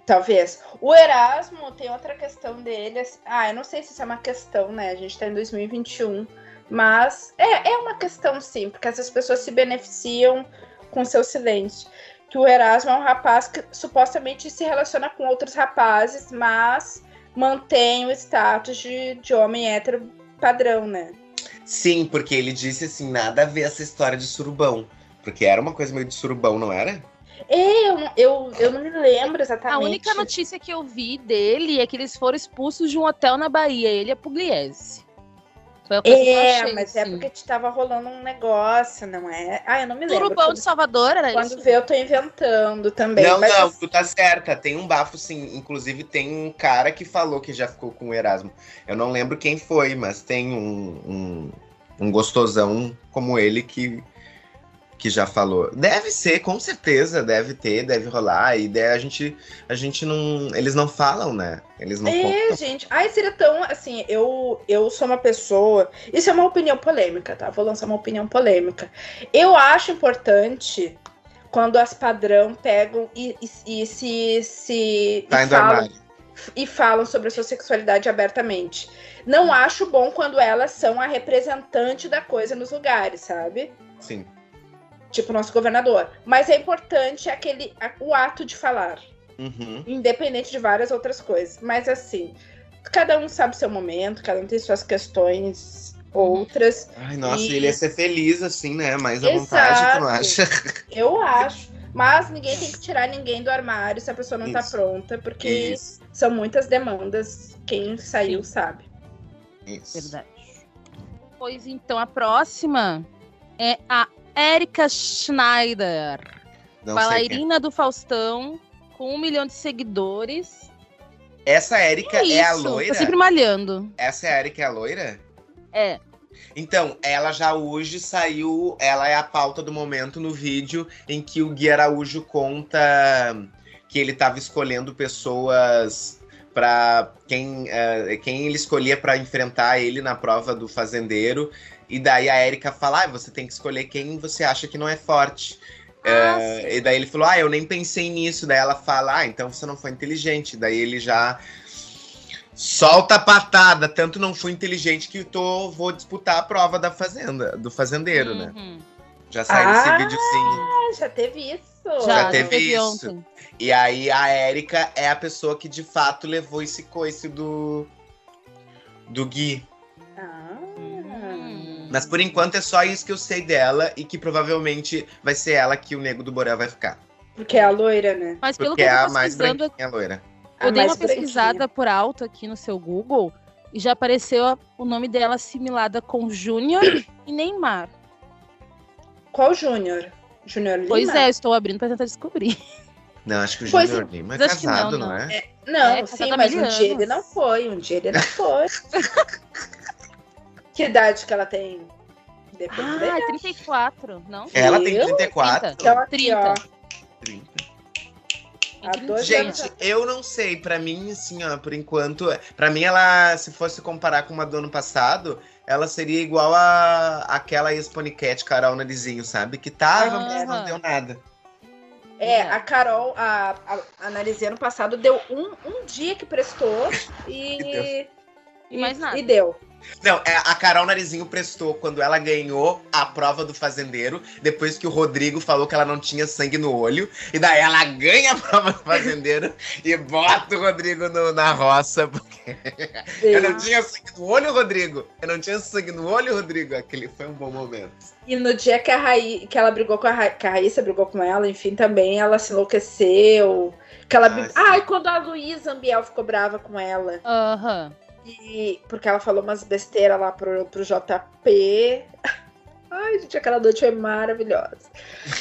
Talvez. O Erasmo tem outra questão dele. assim- Ah, eu não sei se isso é uma questão, né? A gente tá em 2021. Mas é, é uma questão, sim, porque essas pessoas se beneficiam com seu silêncio. Que o Erasmo é um rapaz que supostamente se relaciona com outros rapazes, mas mantém o status de, de homem hétero padrão, né? Sim, porque ele disse assim, nada a ver essa história de surubão. Porque era uma coisa meio de surubão, não era? É, Eu, eu, eu não me lembro exatamente. A única notícia que eu vi dele é que eles foram expulsos de um hotel na Bahia. Ele é Pugliese. Foi que eu É, achei, mas é assim. porque tava rolando um negócio, não é? Ah, eu não me lembro. Surubão Quando- de Salvador, era Quando isso? vê, eu tô inventando também. não, mas não, assim, tu tá certa. Tem um bafo, sim. Inclusive, tem um cara que falou que já ficou com o Erasmo. Eu não lembro quem foi, mas tem um, um, um gostosão como ele que, que já falou. Deve ser, com certeza, deve ter, deve rolar. E daí a gente, a gente não. Eles não falam, né? Eles não É, contam. gente. Ai, seria tão. Assim, eu, eu sou uma pessoa. Isso é uma opinião polêmica, tá? Vou lançar uma opinião polêmica. Eu acho importante quando as padrão pegam e, e- e se. se Tá e, indo falam, armário. e falam sobre a sua sexualidade abertamente. Não acho bom quando elas são a representante da coisa nos lugares, sabe? Sim. Tipo o nosso governador. Mas é importante aquele, o ato de falar. Uhum. independente de várias outras coisas. Mas assim, cada um sabe seu momento, cada um tem suas questões outras. Ai, nossa, E- ele ia ser feliz assim, né? Mais à vontade, tu acha? *laughs* Eu acho. Mas ninguém tem que tirar ninguém do armário se a pessoa não tá Isso. pronta, porque Isso, são muitas demandas. Quem saiu sabe. isso. Verdade. Pois então, a próxima é a Erika Schneider, Não é. bailarina do Faustão, com um milhão de seguidores. Essa Érica Que é a loira? Tá sempre malhando. Essa é Érica é a loira? É. Então, ela já hoje saiu, ela é a pauta do momento no vídeo em que o Gui Araújo conta que ele estava escolhendo pessoas para quem, eh, quem ele escolhia para enfrentar ele na prova do fazendeiro. E daí a Erika fala: ah, você tem que escolher quem você acha que não é forte. Ah, Eh, e daí ele falou: Ah, eu nem pensei nisso. Daí ela fala: Ah, então você não foi inteligente. Daí ele já solta a patada. Tanto não fui inteligente que tô, vou disputar a prova da fazenda, do fazendeiro, né? Uhum. Já saiu Ah! esse vídeo sim. Ah, já teve isso. Já teve isso. ontem. E aí a Érica é a pessoa que de fato levou esse coice do. do Gui. Mas por enquanto é só isso que eu sei dela e que provavelmente vai ser ela que o Nego do Borel vai ficar. Porque é a loira, né? Mas pelo Porque que é eu a tô mais pesquisando, branquinha loira. A eu dei mais uma pesquisada por alto aqui no seu Google e já apareceu o nome dela assimilada com Júnior *coughs* e Neymar. Qual Júnior? Júnior Lima? Pois é, eu estou abrindo pra tentar descobrir. Não, acho que o Júnior Lima é casado, não, não, não. é? Não, É, sim, mas um dia ele não foi. Um dia ele não *laughs* foi. *laughs* que idade que ela tem? Depois Ah, 34, não? Ela tem Eu? 34. Então aqui, 30. ó. 30. Há dois Gente, anos. eu não sei. Pra mim, assim, ó, por enquanto. Pra mim, ela, se fosse comparar com uma do ano passado, ela seria igual a aquela ex-poniquete, Carol Narizinho, sabe? Que tava, mas não deu nada. É, a Carol, a, a, a Narizinha ano passado deu um, um dia que prestou e. E mais nada. E deu. Não, é, a Carol Narizinho prestou quando ela ganhou a prova do fazendeiro, depois que o Rodrigo falou que ela não tinha sangue no olho, e daí ela ganha a prova do fazendeiro e bota o Rodrigo no- na roça, porque eu não tinha sangue no olho, Rodrigo. Eu não tinha sangue no olho, Rodrigo. Aquele foi um bom momento. E no dia que a Raí, que ela brigou com a, Ra... que a Raíssa brigou com ela, enfim, também ela se enlouqueceu. Que ela... Ah. Ai, quando a Luísa Ambiel ficou brava com ela. Aham. E porque ela falou umas besteiras lá pro, pro JP. *laughs* Ai, gente, aquela noite foi maravilhosa.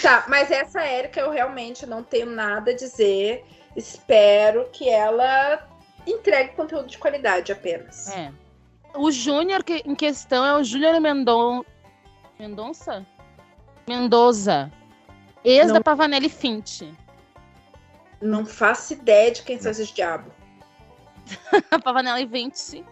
Tá, mas essa Érica eu realmente não tenho nada a dizer. Espero que ela entregue conteúdo de qualidade apenas. É. O Júnior que- em questão é o Júnior Mendon... Mendonça? Mendoza. Ex Não. da Pavanelli Fint. Não faço ideia de quem são esses diabos. A *laughs* Pavanelli Fint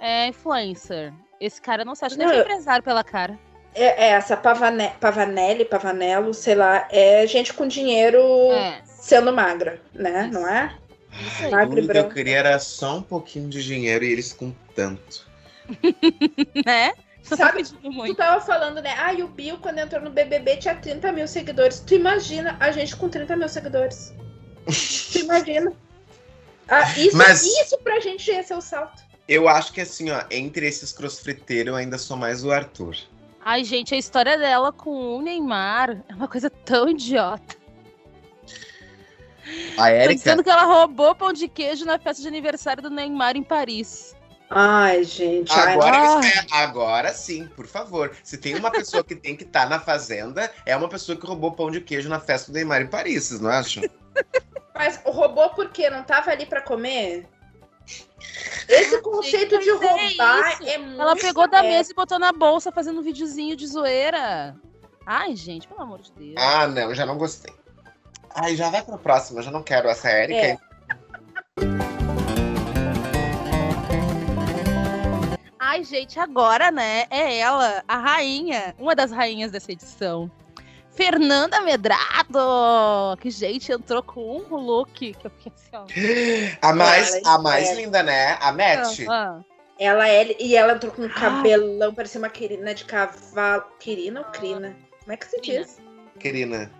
é influencer. Esse cara não se acha nem Não, é eu- empresário pela cara. É, é, essa Pavane... Pavanelli, Pavanello, sei lá, é gente com dinheiro É. sendo magra, né? Isso. Não é? Isso aí. Magro e Tudo que eu queria era só um pouquinho de dinheiro e eles com tanto. *laughs* Né? Só Sabe- pedindo Tu tava falando, né? Ah, e o Bill, quando entrou no BBB, tinha 30 mil seguidores. Tu imagina a gente com 30 mil seguidores. *laughs* tu imagina. Ah, isso, Mas- isso pra gente ia ser o salto. Eu acho que assim, ó, entre esses crossfiteiros eu ainda sou mais o Arthur. Ai, gente, a história dela com o Neymar é uma coisa tão idiota. A Tô Érica. dizendo que ela roubou pão de queijo na festa de aniversário do Neymar em Paris. Ai, gente. ai, Agora, Ah. é, agora sim, por favor. Se tem uma pessoa que tem que estar na fazenda, é uma pessoa que roubou pão de queijo na festa do Neymar em Paris, vocês não acham? Mas o robô por quê? Não tava ali pra comer? Esse conceito de é roubar é, muito. Ela pegou da é, mesa e botou na bolsa fazendo um videozinho de zoeira. Ai, gente, pelo amor de Deus. Ah, não, já não gostei. Ai, já vai pra próxima, eu já não quero essa Érica. É. Ai, gente, agora, né? É ela, a rainha, uma das rainhas dessa edição. Fernanda Medrado! Que, gente, entrou com um look que eu fiquei assim, ó. A mais, Ela a mais é. linda, né? A Matt. Ah, Ela é. E ela entrou com um cabelão, parecia uma querina de cavalo. Querina ou crina? Como é que se diz? Querida.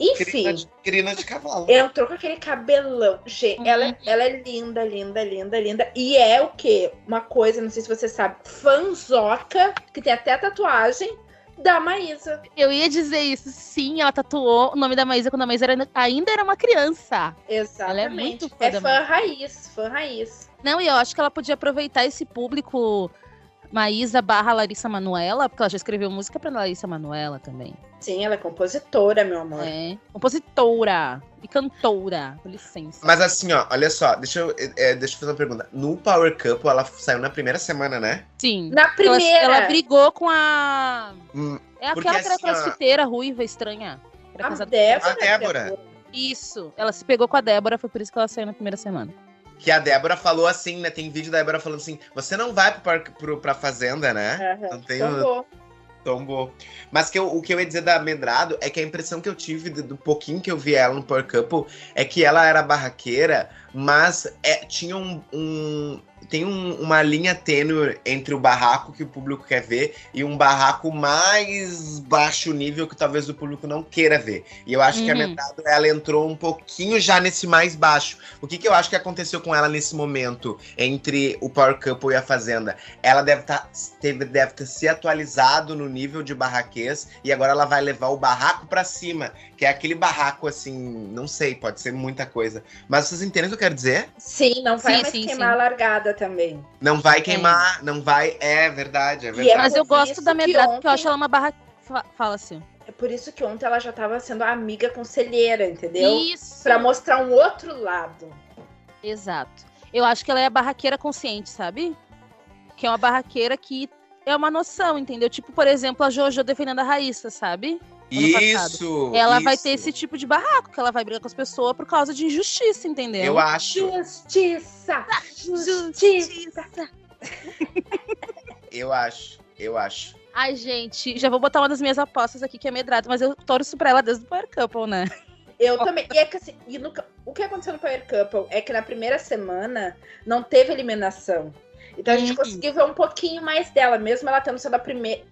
Enfim, Crina de, de cavalo. entrou com aquele cabelão. Gente, Uhum. ela, ela é linda, linda, linda, linda. E é o quê? Uma coisa, não sei se você sabe, fanzoca, que tem até tatuagem da Maísa. Eu ia dizer isso, sim, ela tatuou o nome da Maísa quando a Maísa era- ainda era uma criança. Exatamente. muito fã é fã raiz, fã raiz. Não, e eu acho que ela podia aproveitar esse público Maísa barra Larissa Manuela, porque ela já escreveu música pra Larissa Manuela também. Sim, ela é compositora, meu amor. É. Compositora e cantora, com licença. Mas assim, ó, olha só, deixa eu, é, deixa eu fazer uma pergunta. No Power Couple, ela saiu na primeira semana, né? Sim. Na Ela, primeira. ela brigou com a. Hum, É aquela que era assim, ó- ruiva, estranha. Era A Débora. A Débora. Isso. Ela se pegou com a Débora, foi por isso que ela saiu na primeira semana. Que a Débora falou assim, né? Tem vídeo da Débora falando assim: você não vai pro, par- pro, pra fazenda, né? Aham, Não tem tombou. Tombou. Mas que eu- o que eu ia dizer da Medrado é que a impressão que eu tive do, do pouquinho que eu vi ela no Power Couple é que ela era barraqueira, mas é, tinha um. um- tem um- uma linha tênue entre o barraco que o público quer ver e um barraco mais baixo nível que talvez o público não queira ver. E eu acho que a Uhum. Medrado ela entrou um pouquinho já nesse mais baixo. O que, que eu acho que aconteceu com ela nesse momento entre o Power Couple e a Fazenda? Ela deve, tá, teve, deve ter se atualizado no nível de barraquês e agora ela vai levar o barraco pra cima, que é aquele barraco assim, não sei, pode ser muita coisa. Mas vocês entendem o que eu quero dizer? Sim, não vai Sim, mais sim, queimar sim. a largada também. Não vai queimar, não vai. É verdade, é é verdade. Mas eu gosto da que Medrado, porque eu ontem- acho ela uma barra. Fa- Fala assim. É por isso que ontem ela já tava sendo amiga conselheira, entendeu? Isso. Pra mostrar um outro lado. Exato. Eu acho que ela é a barraqueira consciente, sabe? Que é uma barraqueira que é uma noção, entendeu? Tipo, por exemplo, a Jojo defendendo a Raíssa, sabe? Isso! Ela vai isso. ter esse tipo de barraco, que ela vai brigar com as pessoas por causa de injustiça, entendeu? Eu acho, Justiça! Justiça! *laughs* eu acho, eu acho. Ai, gente, já vou botar uma das minhas apostas aqui, que é medrado, mas eu torço pra ela desde o Power Couple, né? Eu também. E é que assim, e no- o que aconteceu no Power Couple é que na primeira semana não teve eliminação. Então a gente Uhum. conseguiu ver um pouquinho mais dela, mesmo ela tendo sido a primeira.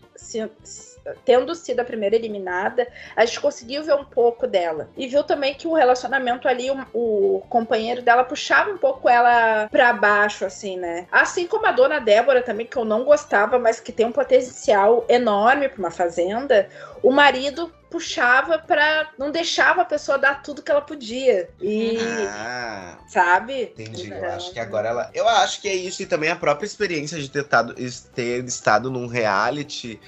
Tendo sido a primeira eliminada, a gente conseguiu ver um pouco dela. E viu também que o relacionamento ali, o, o companheiro dela puxava um pouco ela pra baixo, assim, né? Assim como a dona Débora também, que eu não gostava, mas que tem um potencial enorme pra uma fazenda, o marido puxava pra. não deixava a pessoa dar tudo que ela podia. E. Ah, Sabe? entendi. Eu Então, acho que agora ela. Eu acho que é isso, e também a própria experiência de ter, tado- ter estado num reality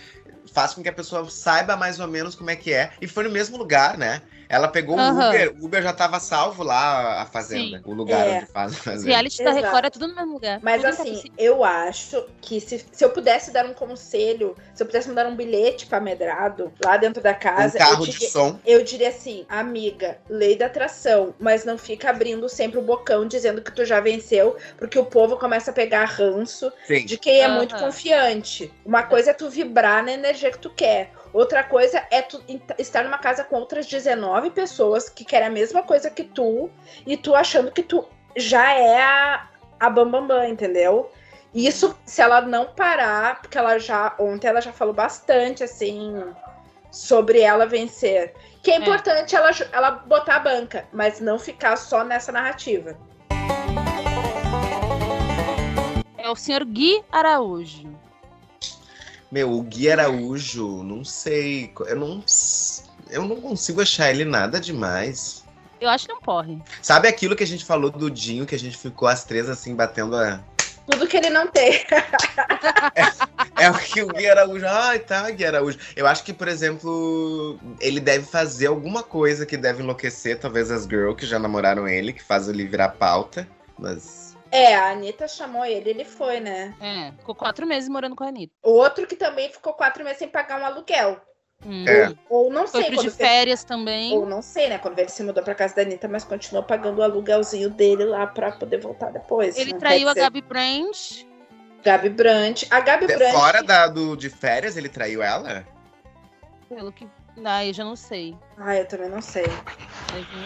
faz com que a pessoa saiba mais ou menos como é que é. E foi no mesmo lugar, né? Ela pegou o Aham. Uber, o Uber já tava salvo lá, a fazenda. O lugar É. onde faz a fazenda. reality da. Record é tudo no mesmo lugar. Mas Tudo assim, eu acho que se, se eu pudesse dar um conselho, se eu pudesse mandar um bilhete pra Medrado lá dentro da Um casa, eu carro de diria, som. eu diria assim, amiga, lei da atração, mas não fica abrindo sempre o bocão dizendo que tu já venceu, porque o povo começa a pegar ranço Sim. de quem é Aham. muito confiante. Uma coisa é tu vibrar na energia que tu quer. Outra coisa é tu estar numa casa com outras 19 pessoas que querem a mesma coisa que tu e tu achando que tu já é a, a bambambam, bam, bam, entendeu? Isso, se ela não parar, porque ela já. Ontem ela já falou bastante, assim, sobre ela vencer. Que é importante ela, ela botar a banca, mas não ficar só nessa narrativa. É o senhor Gui Araújo. Meu, o Gui Araújo, não sei. Eu não. Eu não consigo achar ele nada demais. Eu acho que é um porre. Sabe aquilo que a gente falou do Dinho, que a gente ficou as três assim, batendo a. Tudo que ele não tem. *laughs* É o que o Gui Araújo. Ai, tá, Gui Araújo. Eu acho que, por exemplo, ele deve fazer alguma coisa que deve enlouquecer, talvez as girls que já namoraram ele, que faz ele virar pauta. Mas. É, a Anitta chamou ele, ele foi, né? É, ficou quatro meses morando com a Anitta. Outro que também ficou quatro meses sem pagar um aluguel. Hum. É. Ou não Foi sei quando de férias também. Ou não sei, né? Quando ele se mudou pra casa da Anitta, mas continuou pagando o aluguelzinho dele lá pra poder voltar depois. Ele Não traiu a Gabi Brandt. Gabi Brandt. A Gabi Brandt. Fora da, do, de férias, ele traiu ela? Pelo que. Ah, eu já não sei. Ah, eu também não sei.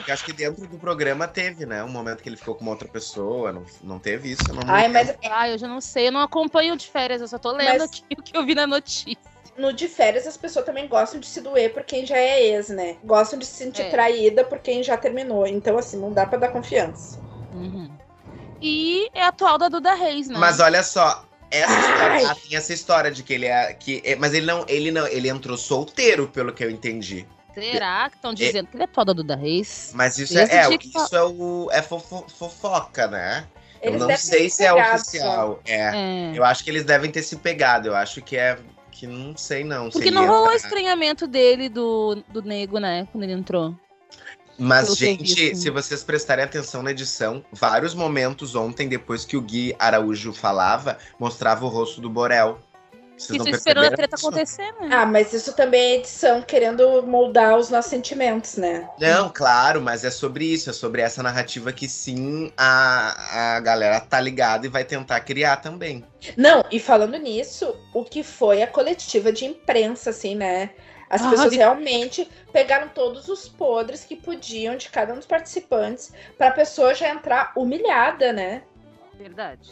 Eu acho que dentro do programa teve, né? Um momento que ele ficou com uma outra pessoa. Não, não teve isso? Não Ai, mas Ah, eu já não sei. Eu não acompanho de férias, eu só tô lendo Mas- aqui o que eu vi na notícia. no de férias as pessoas também gostam de se doer por quem já é ex, né? Gostam de se sentir É. traída por quem já terminou. Então, assim, não dá pra dar confiança. Uhum. E é atual da Duda Reis, né? Mas olha só, essa história, ah, tem essa história de que ele é. Que, é- mas ele não, ele não, ele entrou solteiro, pelo que eu entendi. Será que estão dizendo que ele é atual da Duda Reis? Mas isso Desde é, é, o o- isso é o é fofo- fofoca, né? Eles eu não sei se é pegado, oficial. É. É. Eu acho que eles devem ter se pegado. Eu acho que é. Que não sei, não. Porque não rolou entra- estranhamento dele do, do nego, né? Quando ele entrou. Mas, gente, se vocês prestarem atenção na edição, vários momentos ontem, depois que o Gui Araújo falava, mostrava o rosto do Borel. Vocês Isso esperando a treta isso? acontecer, né? Ah, mas isso também é edição querendo moldar os nossos sentimentos, né? Não, claro, mas é sobre isso, é sobre essa narrativa que sim a, a galera tá ligada e vai tentar criar também. Não, e falando nisso, o que foi a coletiva de imprensa, assim, né? As Ah, pessoas realmente pegaram todos os podres que podiam de cada um dos participantes pra pessoa já entrar humilhada, né? Verdade.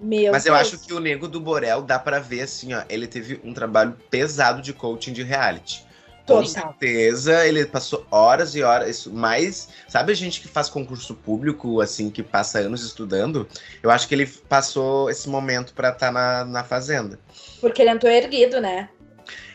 Meu Mas eu Deus. acho que o Nego do Borel dá pra ver assim, ó, ele teve um trabalho pesado de coaching de reality. Com Total. certeza, ele passou horas e horas, isso mais, sabe a gente que faz concurso público, assim, que passa anos estudando? Eu acho que ele passou esse momento pra estar na, na fazenda. Porque ele entrou erguido, né?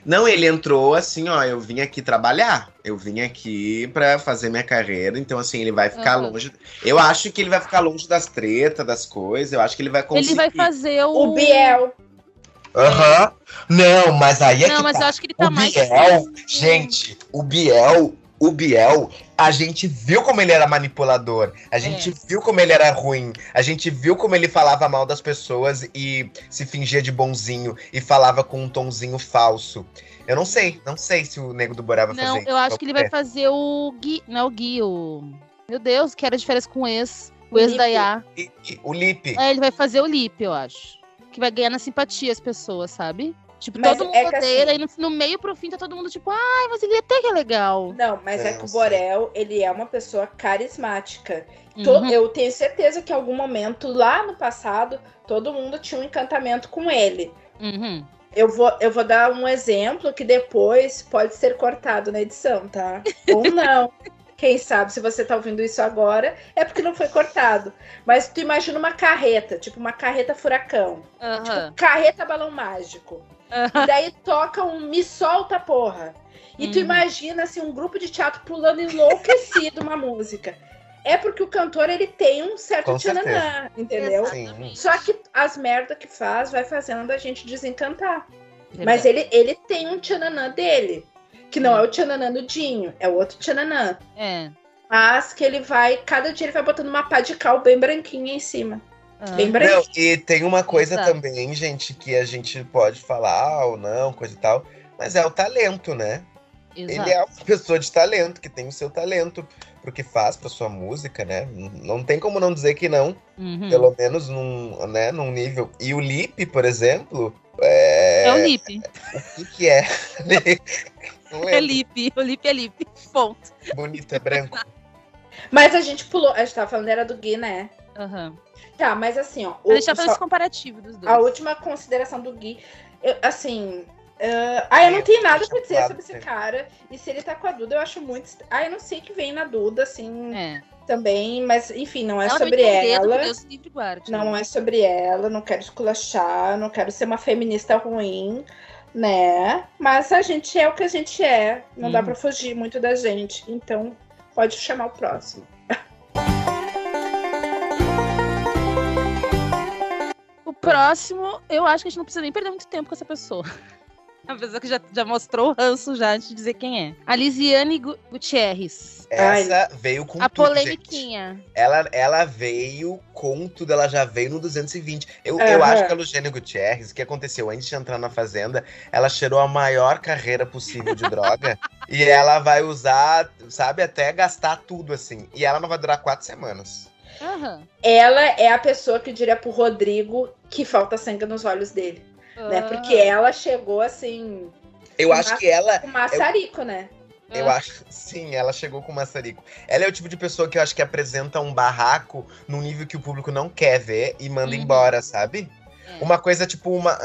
Não, ele entrou assim, ó, eu vim aqui trabalhar, eu vim aqui pra fazer minha carreira, então assim, ele vai ficar Aham. longe, eu acho que ele vai ficar longe das tretas, das coisas, eu acho que ele vai conseguir. Ele vai fazer o. O Biel. Aham. Não, mas aí é Não, que mas tá. eu acho que ele tá o mais. Biel, gente, o Biel, o Biel, a gente viu como ele era manipulador, a gente É. viu como ele era ruim, a gente viu como ele falava mal das pessoas e se fingia de bonzinho e falava com um tonzinho falso. Eu não sei, não sei se o Nego do Borel vai Não, fazer isso. eu acho que ele vai É. fazer o Gui. Não é o Gui, o. Meu Deus, que era de férias com o ex. O O ex Lipe. da Iá. O Lipe. É, ele vai fazer o Lip, eu acho. Que vai ganhar na simpatia as pessoas, sabe? Tipo, Mas todo mundo é odeia, assim- e no, no meio pro fim tá todo mundo tipo, ai, mas ele até que é legal. Não, mas é, É, que o sei. Borel, ele é uma pessoa carismática. Uhum. Eu tenho certeza que em algum momento, lá no passado, todo mundo tinha um encantamento com ele. Uhum. Eu vou, eu vou dar um exemplo que depois pode ser cortado na edição, tá? *laughs* Ou não. Quem sabe, se você tá ouvindo isso agora, é porque não foi cortado. Mas tu imagina uma carreta, tipo uma carreta furacão. Aham. Tipo, carreta balão mágico. E daí toca um Me Solta Porra. E tu Uhum. imagina assim, um grupo de teatro pulando enlouquecido uma música. É porque o cantor ele tem um certo tchananã, entendeu? Exatamente. Só que as merda que faz vai fazendo a gente desencantar. Verdade. Mas ele, ele tem um tchananã dele. Que não é o tchananã do Dinho, é o outro tchananã. É. Mas que ele vai, cada dia ele vai botando uma pá de cal bem branquinha em cima. Ah. Branquinha. Não, e tem uma coisa Exato. também, gente, que a gente pode falar ou não, coisa e tal, mas é o talento, né? Exato. Ele é uma pessoa de talento, que tem o seu talento pro que faz, pra sua música, né? Não tem como não dizer que não, Uhum. pelo menos num, né, num nível. E o Lipe, por exemplo, é. É o Lip. O que, que é? *laughs* É. Lip. O Lip é Lip. Ponto. Bonito, é branco. *laughs* Mas a gente pulou. A gente tava falando era do Gui, né? Aham. Tá, mas assim, ó. o- A gente tá fazendo só- esse comparativo dos dois. a última consideração do Gui. eu- assim. ah, ah, eu não Eu tenho nada pra dizer claro, sobre esse cara. E se ele tá com a Duda, eu acho muito. Ah, eu não sei que vem na Duda, assim, É. também. Mas, enfim, não é Ela sobre ela. Deus livre guarde. Não é sobre ela, não quero esculachar, não quero ser uma feminista ruim, né? Mas a gente é o que a gente é, não dá Uhum. pra fugir muito da gente. Então, pode chamar o próximo. Próximo, eu acho que a gente não precisa nem perder muito tempo com essa pessoa. *laughs* A pessoa que já, já mostrou o ranço já antes de dizer quem é. A Lisiane Gu- Gutierrez. Essa veio com a tudo, gente. polemiquinha. Ela, ela veio com tudo, ela já veio no 220. Eu, Aham. eu acho que a Luciane Gutierrez, o que aconteceu antes de entrar na Fazenda, ela cheirou a maior carreira possível de droga. *laughs* e ela vai usar, sabe, até gastar tudo, assim. E ela não vai durar quatro semanas. Aham. Ela é a pessoa que diria pro Rodrigo que falta sangue nos olhos dele, né? Ah. Porque ela chegou assim, Eu acho que ela. com maçarico, né? Eu acho. Sim, ela chegou com maçarico. Ela é o tipo de pessoa que eu acho que apresenta um barraco num nível que o público não quer ver e manda Uhum. embora, sabe? É. Uma coisa tipo uma.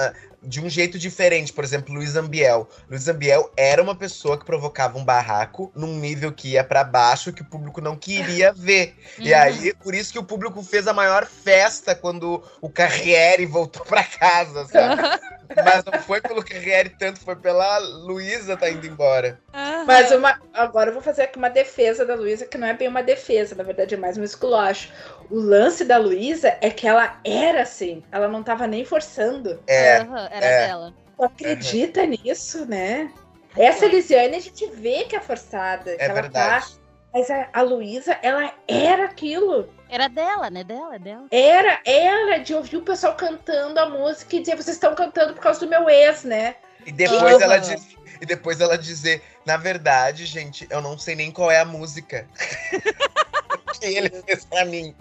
De um jeito diferente. Por exemplo, Luiz Ambiel. Luiz Ambiel era uma pessoa que provocava um barraco num nível que ia para baixo que o público não queria *laughs* ver. E Uhum. aí, por isso que o público fez a maior festa quando o Carriere voltou para casa, sabe? *laughs* Mas não foi pelo Carriere tanto, foi pela Luísa tá indo embora. Mas uma, agora eu vou fazer aqui uma defesa da Luísa, que não é bem uma defesa, na verdade é mais um esculacho. O lance da Luísa é que ela era assim, ela não tava nem forçando. É, Aham, era é. dela. Tu acredita nisso, né? Essa Elisiane a gente vê que é forçada. que é ela verdade. Tá, mas a, a Luísa, ela era aquilo. Era dela, né? Dela, é dela. Era, era de ouvir o pessoal cantando a música e dizer, vocês estão cantando por causa do meu ex, né? E depois ela diz, e depois ela dizer, na verdade, gente, eu não sei nem qual é a música *laughs* que ele fez pra mim.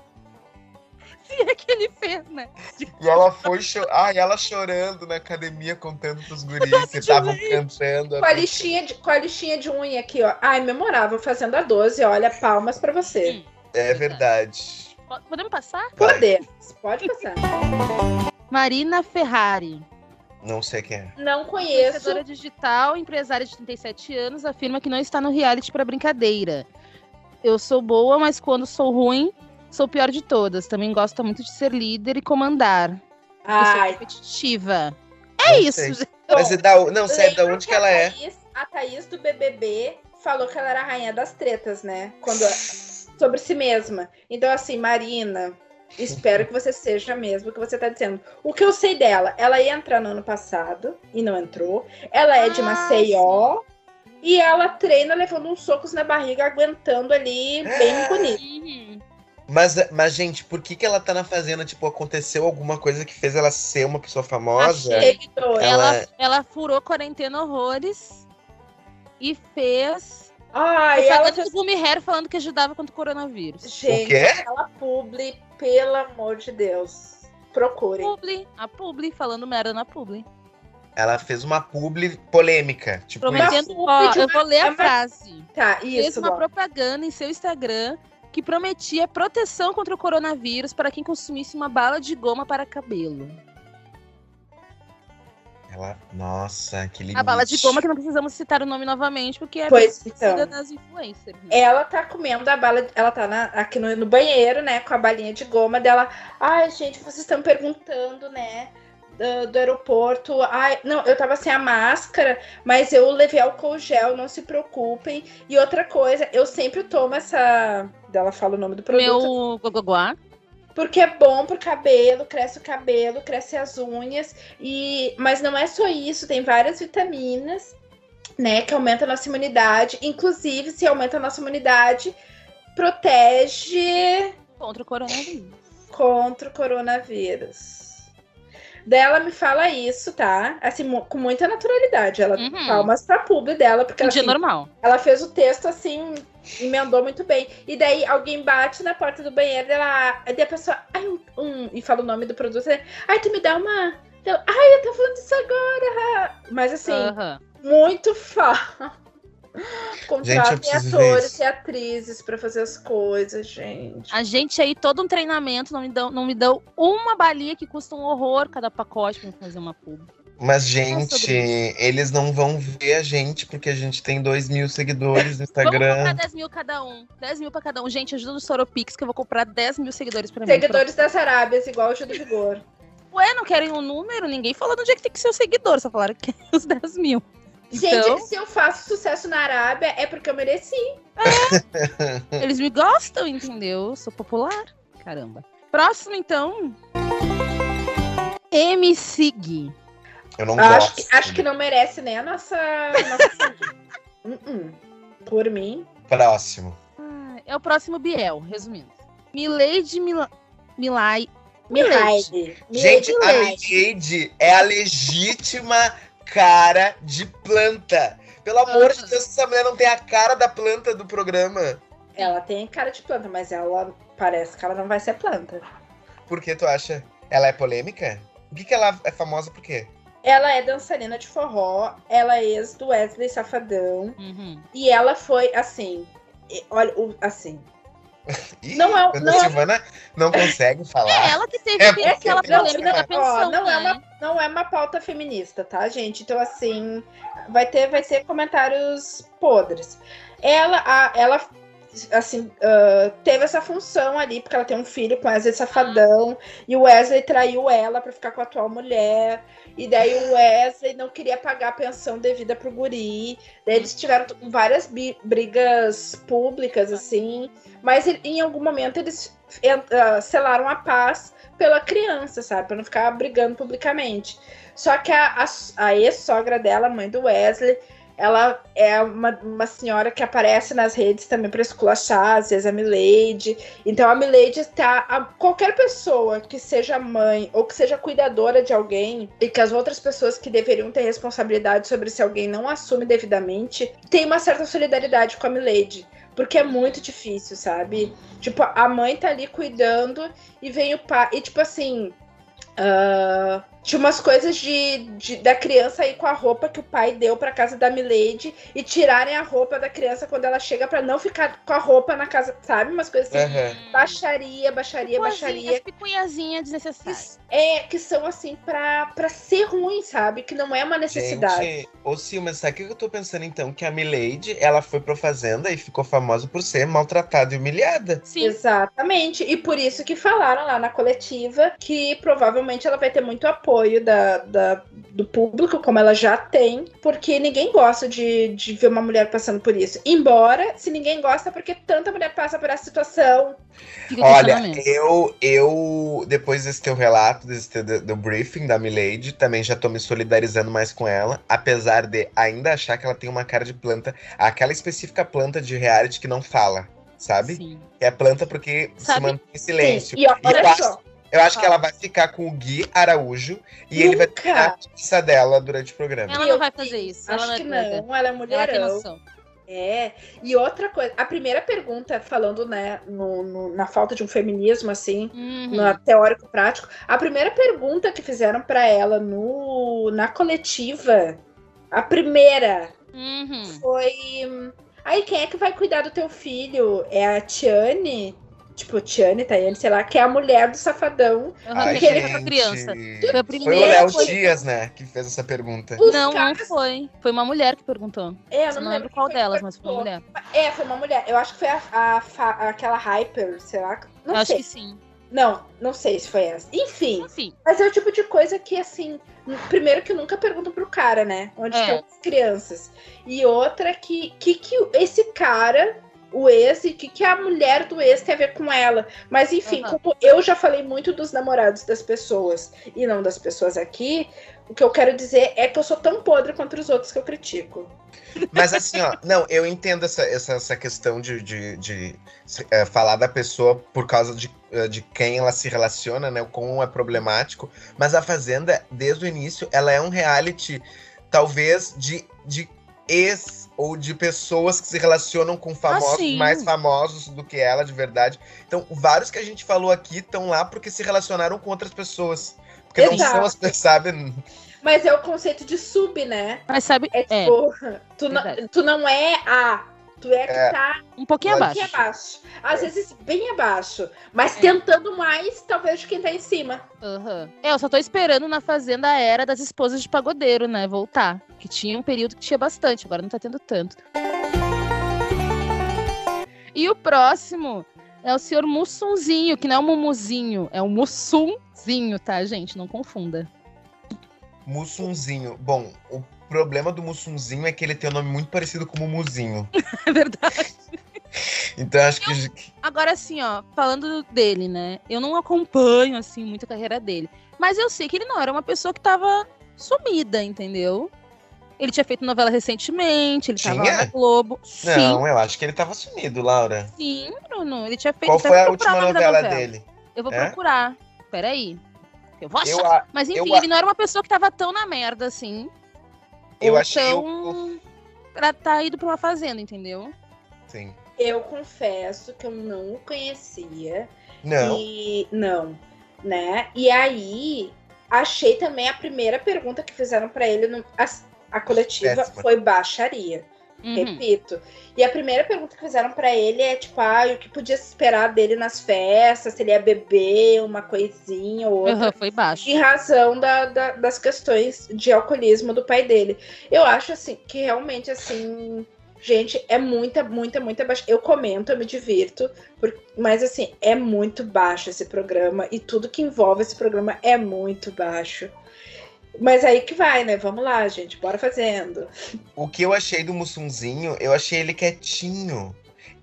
É que ele fez, né? E ela foi cho Ai, ela chorando na academia contando pros guris que estavam cantando. Com a, listinha de, com a listinha de unha aqui, ó. Ai, memorável, fazendo a 12, olha, palmas pra você. É verdade. Po- Podemos passar? Poder. Pode passar. Marina Ferrari. Não sei quem é. Não conheço. Influenciadora digital, empresária de 37 anos, afirma que não está no reality para brincadeira. Eu sou boa, mas quando sou ruim, sou pior de todas. Também gosto muito de ser líder e comandar. Eu sou Ai, competitiva. É Não isso, sei. Mas é da, não, sério, da onde que ela é? A Thaís, do BBB falou que ela era a rainha das tretas, né? Quando, sobre si mesma. Então, assim, Marina, espero que você seja mesmo o que você tá dizendo. O que eu sei dela, ela ia entrar no ano passado e não entrou. Ela é de Ah, Maceió. E ela treina levando uns socos na barriga, aguentando ali, bem bonito. Mas, mas, gente, por que, que ela tá na fazenda? Tipo, aconteceu alguma coisa que fez ela ser uma pessoa famosa? Achei. Ela- Ela, ela furou quarentena horrores e fez. Ai, ela fez... do Gumi Hair falando que ajudava contra o coronavírus. Gente, O quê? aquela publi, pelo amor de Deus. Procurem. Publi, a Publi, falando merda na Publi. Ela fez uma publi polêmica. Tipo, isso. Prometendo. Uma Ó, eu vou ler é a uma- frase. Tá, Fez isso, uma Bom. propaganda em seu Instagram que prometia proteção contra o coronavírus para quem consumisse uma bala de goma para cabelo. Ela, nossa, que limite. A bala de goma que não precisamos citar o nome novamente, porque é Pois bem então. conhecida das influencers. né? Ela tá comendo a bala, ela tá na- aqui no, no banheiro, né, com a balinha de goma dela. Ai, gente, vocês estão perguntando, né, do, do aeroporto. Ai, não, eu tava sem a máscara, mas eu levei álcool gel, não se preocupem. E outra coisa, eu sempre tomo essa. Ela fala o nome do produto. Meu gogoguá. Porque é bom pro cabelo, cresce o cabelo, cresce as unhas. e Mas não é só isso, tem várias vitaminas, né? Que aumentam a nossa imunidade. Inclusive, se aumenta a nossa imunidade, protege Contra o coronavírus. contra o coronavírus. Dela me fala isso, tá? Assim, com muita naturalidade. Ela Uhum. palmas pra publi dela, porque Um ela, dia assim, normal. ela fez o texto assim, emendou muito bem. E daí alguém bate na porta do banheiro dela. Aí daí a pessoa. Ai, um, um", e fala o nome do produto. né? Ai, tu me dá uma. Ela, Ai, eu tô falando isso agora. Mas assim, Aham. muito fã. Contratem atores e atrizes pra fazer as coisas, gente. A gente aí, todo um treinamento, não me dão, não me dão uma balinha que custa um horror cada pacote pra fazer uma pub. Mas, gente, eles não vão ver a gente porque a gente tem 2 mil seguidores no Vamos comprar Instagram. 10 mil cada um. 10 mil pra cada um. Gente, ajuda o Soropix que eu vou comprar 10 mil seguidores pra mim. Seguidores das Arábias, igual o Gil do Vigor. Ué, não querem um número? Ninguém falou onde é que tem que ser o seguidor, só falaram que é os 10 mil. Gente, Então, se eu faço sucesso na Arábia, é porque eu mereci. eles me gostam, entendeu? Eu sou popular. Caramba. Próximo, então. MCG. Eu não Acho gosto. que, acho que não merece nem a nossa. nossa... Uh-uh. *laughs* Por mim. Próximo. Ah, É o próximo Biel, resumindo. Milady Mila... Milai. Mihaide. Gente, a. Milady é a legítima cara de planta. Pelo amor de. Deus, essa mulher não tem a cara da planta do programa. Ela tem cara de planta, mas ela parece que ela não vai ser planta. Por que tu acha? Ela é polêmica? O que, que ela é famosa por quê? Ela é dançarina de forró, ela é ex do Wesley Safadão. Uhum. E ela foi assim. Olha, assim. Ih, *laughs* Não é- quando não a é- Silvana não consegue falar. É ela que teve É, aquela não, polêmica da Ó, pensão, não, é né? uma, não é uma pauta feminista, tá, gente? Então, assim, vai ter, vai ter comentários podres. Ela, a- ela assim, ah, teve essa função ali, porque ela tem um filho com Wesley Safadão, e o Wesley traiu ela pra ficar com a atual mulher, e daí o Wesley não queria pagar a pensão devida pro guri, daí eles tiveram várias brigas públicas, assim, mas em algum momento eles ah, selaram a paz pela criança, sabe? Pra não ficar brigando publicamente. Só que a, a, a ex-sogra dela, mãe do Wesley, ela é uma, uma senhora que aparece nas redes também pra esculachar, às vezes a Milady. Então a Milady tá. a- qualquer pessoa que seja mãe ou que seja cuidadora de alguém e que as outras pessoas que deveriam ter responsabilidade sobre se alguém não assume devidamente, tem uma certa solidariedade com a Milady. Porque é muito difícil, sabe? Tipo, a mãe tá ali cuidando e vem o pai. E tipo assim. ah, tinha umas coisas de, de- da criança ir com a roupa que o pai deu pra casa da Milady e tirarem a roupa da criança quando ela chega pra não ficar com a roupa na casa, sabe? Umas coisas assim. Aham. Baixaria, baixaria, baixaria. Pipunhazinha desnecessária. É, que são assim pra, pra ser ruim, sabe? Que não é uma necessidade. Gente, ô Sil, mas sabe o que eu tô pensando então? Que a Milady, ela foi pra fazenda e ficou famosa por ser maltratada e humilhada. Sim. Exatamente. E por isso que falaram lá na coletiva que provavelmente ela vai ter muito apoio da, da- do público, como ela já tem, porque ninguém gosta de, de ver uma mulher passando por isso. Embora, se ninguém gosta, é porque tanta mulher passa por essa situação. Olha, eu, eu, depois desse teu relato, desse teu, do, do briefing da Milady, também já tô me solidarizando mais com ela, apesar de ainda achar que ela tem uma cara de planta, aquela específica planta de reality que não fala, sabe? Sim. É a planta porque se Sabe? mantém em silêncio. Sim. E ó, eu olha acho- só. Eu acho que ela vai ficar com o Gui Araújo e ele vai Nunca. ter a pizza dela durante o programa. Ela não vai fazer isso. Acho ela não que é doida. não, ela é Ela tem mulherão. noção. É, e outra coisa, a primeira pergunta, falando né, no- no- na falta de um feminismo, assim, Uhum. no teórico prático, a primeira pergunta que fizeram pra ela no, na coletiva, a primeira Uhum. foi: aí quem é que vai cuidar do teu filho? É a Tiane? Tipo, Tiane, Tayane, sei lá, que é a mulher do safadão. Ai, que ele foi pra criança. gente. Foi a Foi o primeira Léo coisa- Dias, né, que fez essa pergunta. Os Não, não caras- foi. Foi uma mulher que perguntou. É, eu Eu não, não lembro qual foi delas, mas foi uma mulher. É, foi uma mulher. Eu acho que foi a, a fa- aquela Hyper, sei lá. Não Eu acho sei. que sim. Não, não sei se foi essa. Enfim, Enfim. mas é o tipo de coisa que, assim, primeiro que nunca perguntam pro cara, né? Onde É. estão as crianças. E outra que, que, que esse cara, o ex, e que, que a mulher do ex tem a ver com ela. Mas, enfim, Aham. como eu já falei muito dos namorados das pessoas e não das pessoas aqui, o que eu quero dizer é que eu sou tão podre quanto os outros que eu critico. Mas assim, ó, não, eu entendo essa, essa, essa questão de, de, de, eh, falar da pessoa por causa de, eh, de quem ela se relaciona, né? O quão é problemático. Mas a Fazenda, desde o início, ela é um reality, talvez, de, de ex ou de pessoas que se relacionam com famosos sim. mais famosos do que ela, de verdade. Então, vários que a gente falou aqui estão lá porque se relacionaram com outras pessoas. Porque não Exato. são as pessoas, sabe? Mas é o conceito de sub, né? Mas sabe, É é, tipo, tu, não, tu não é a. Tu é que É. tá um pouquinho abaixo. abaixo. Às É. vezes bem abaixo. Mas É. tentando mais, talvez, de quem tá em cima. Aham. É, eu só tô esperando na Fazenda a era das esposas de pagodeiro, né? Voltar. Que tinha um período que tinha bastante, agora não tá tendo tanto. E o próximo é o senhor Mussunzinho, que não é o Mumuzinho, é o Mussunzinho, tá, gente? Não confunda. Mussunzinho. Bom, o problema do Mussunzinho é que ele tem um nome muito parecido com Mumuzinho. *laughs* É verdade. Então acho que. Agora, assim, ó, falando dele, né? Eu não acompanho, assim, muito a carreira dele. Mas eu sei que ele não era uma pessoa que tava sumida, entendeu? Ele tinha feito novela recentemente, ele tava lá Tinha? na Globo. Sim, Não, eu acho que ele tava sumido, Laura. sim, Bruno. Ele tinha feito. Qual foi a última o da novela dele? Eu vou É? procurar. Peraí. Eu vou achar. Eu, Mas enfim, eu ele não era uma pessoa que tava tão na merda assim. Eu ou achei. tão... Pra tá ido pra uma fazenda, entendeu? Sim. Eu confesso que eu não o conhecia. Não. E não, né? E aí, achei também a primeira pergunta que fizeram pra ele no, a, a coletiva Péssima. foi baixaria. Uhum. Repito. E a primeira pergunta que fizeram para ele é tipo, ah, o que podia se esperar dele nas festas, se ele ia beber uma coisinha ou outra. Uhum, foi baixo. Em razão da, da, das questões de alcoolismo do pai dele. Eu acho assim que realmente assim. Gente, é muita, muita, muita baixa. Eu comento, eu me divirto, mas assim, é muito baixo esse programa e tudo que envolve esse programa é muito baixo. Mas aí que vai, né? Vamos lá, gente, bora fazendo. O que eu achei do Mussunzinho, eu achei ele quietinho.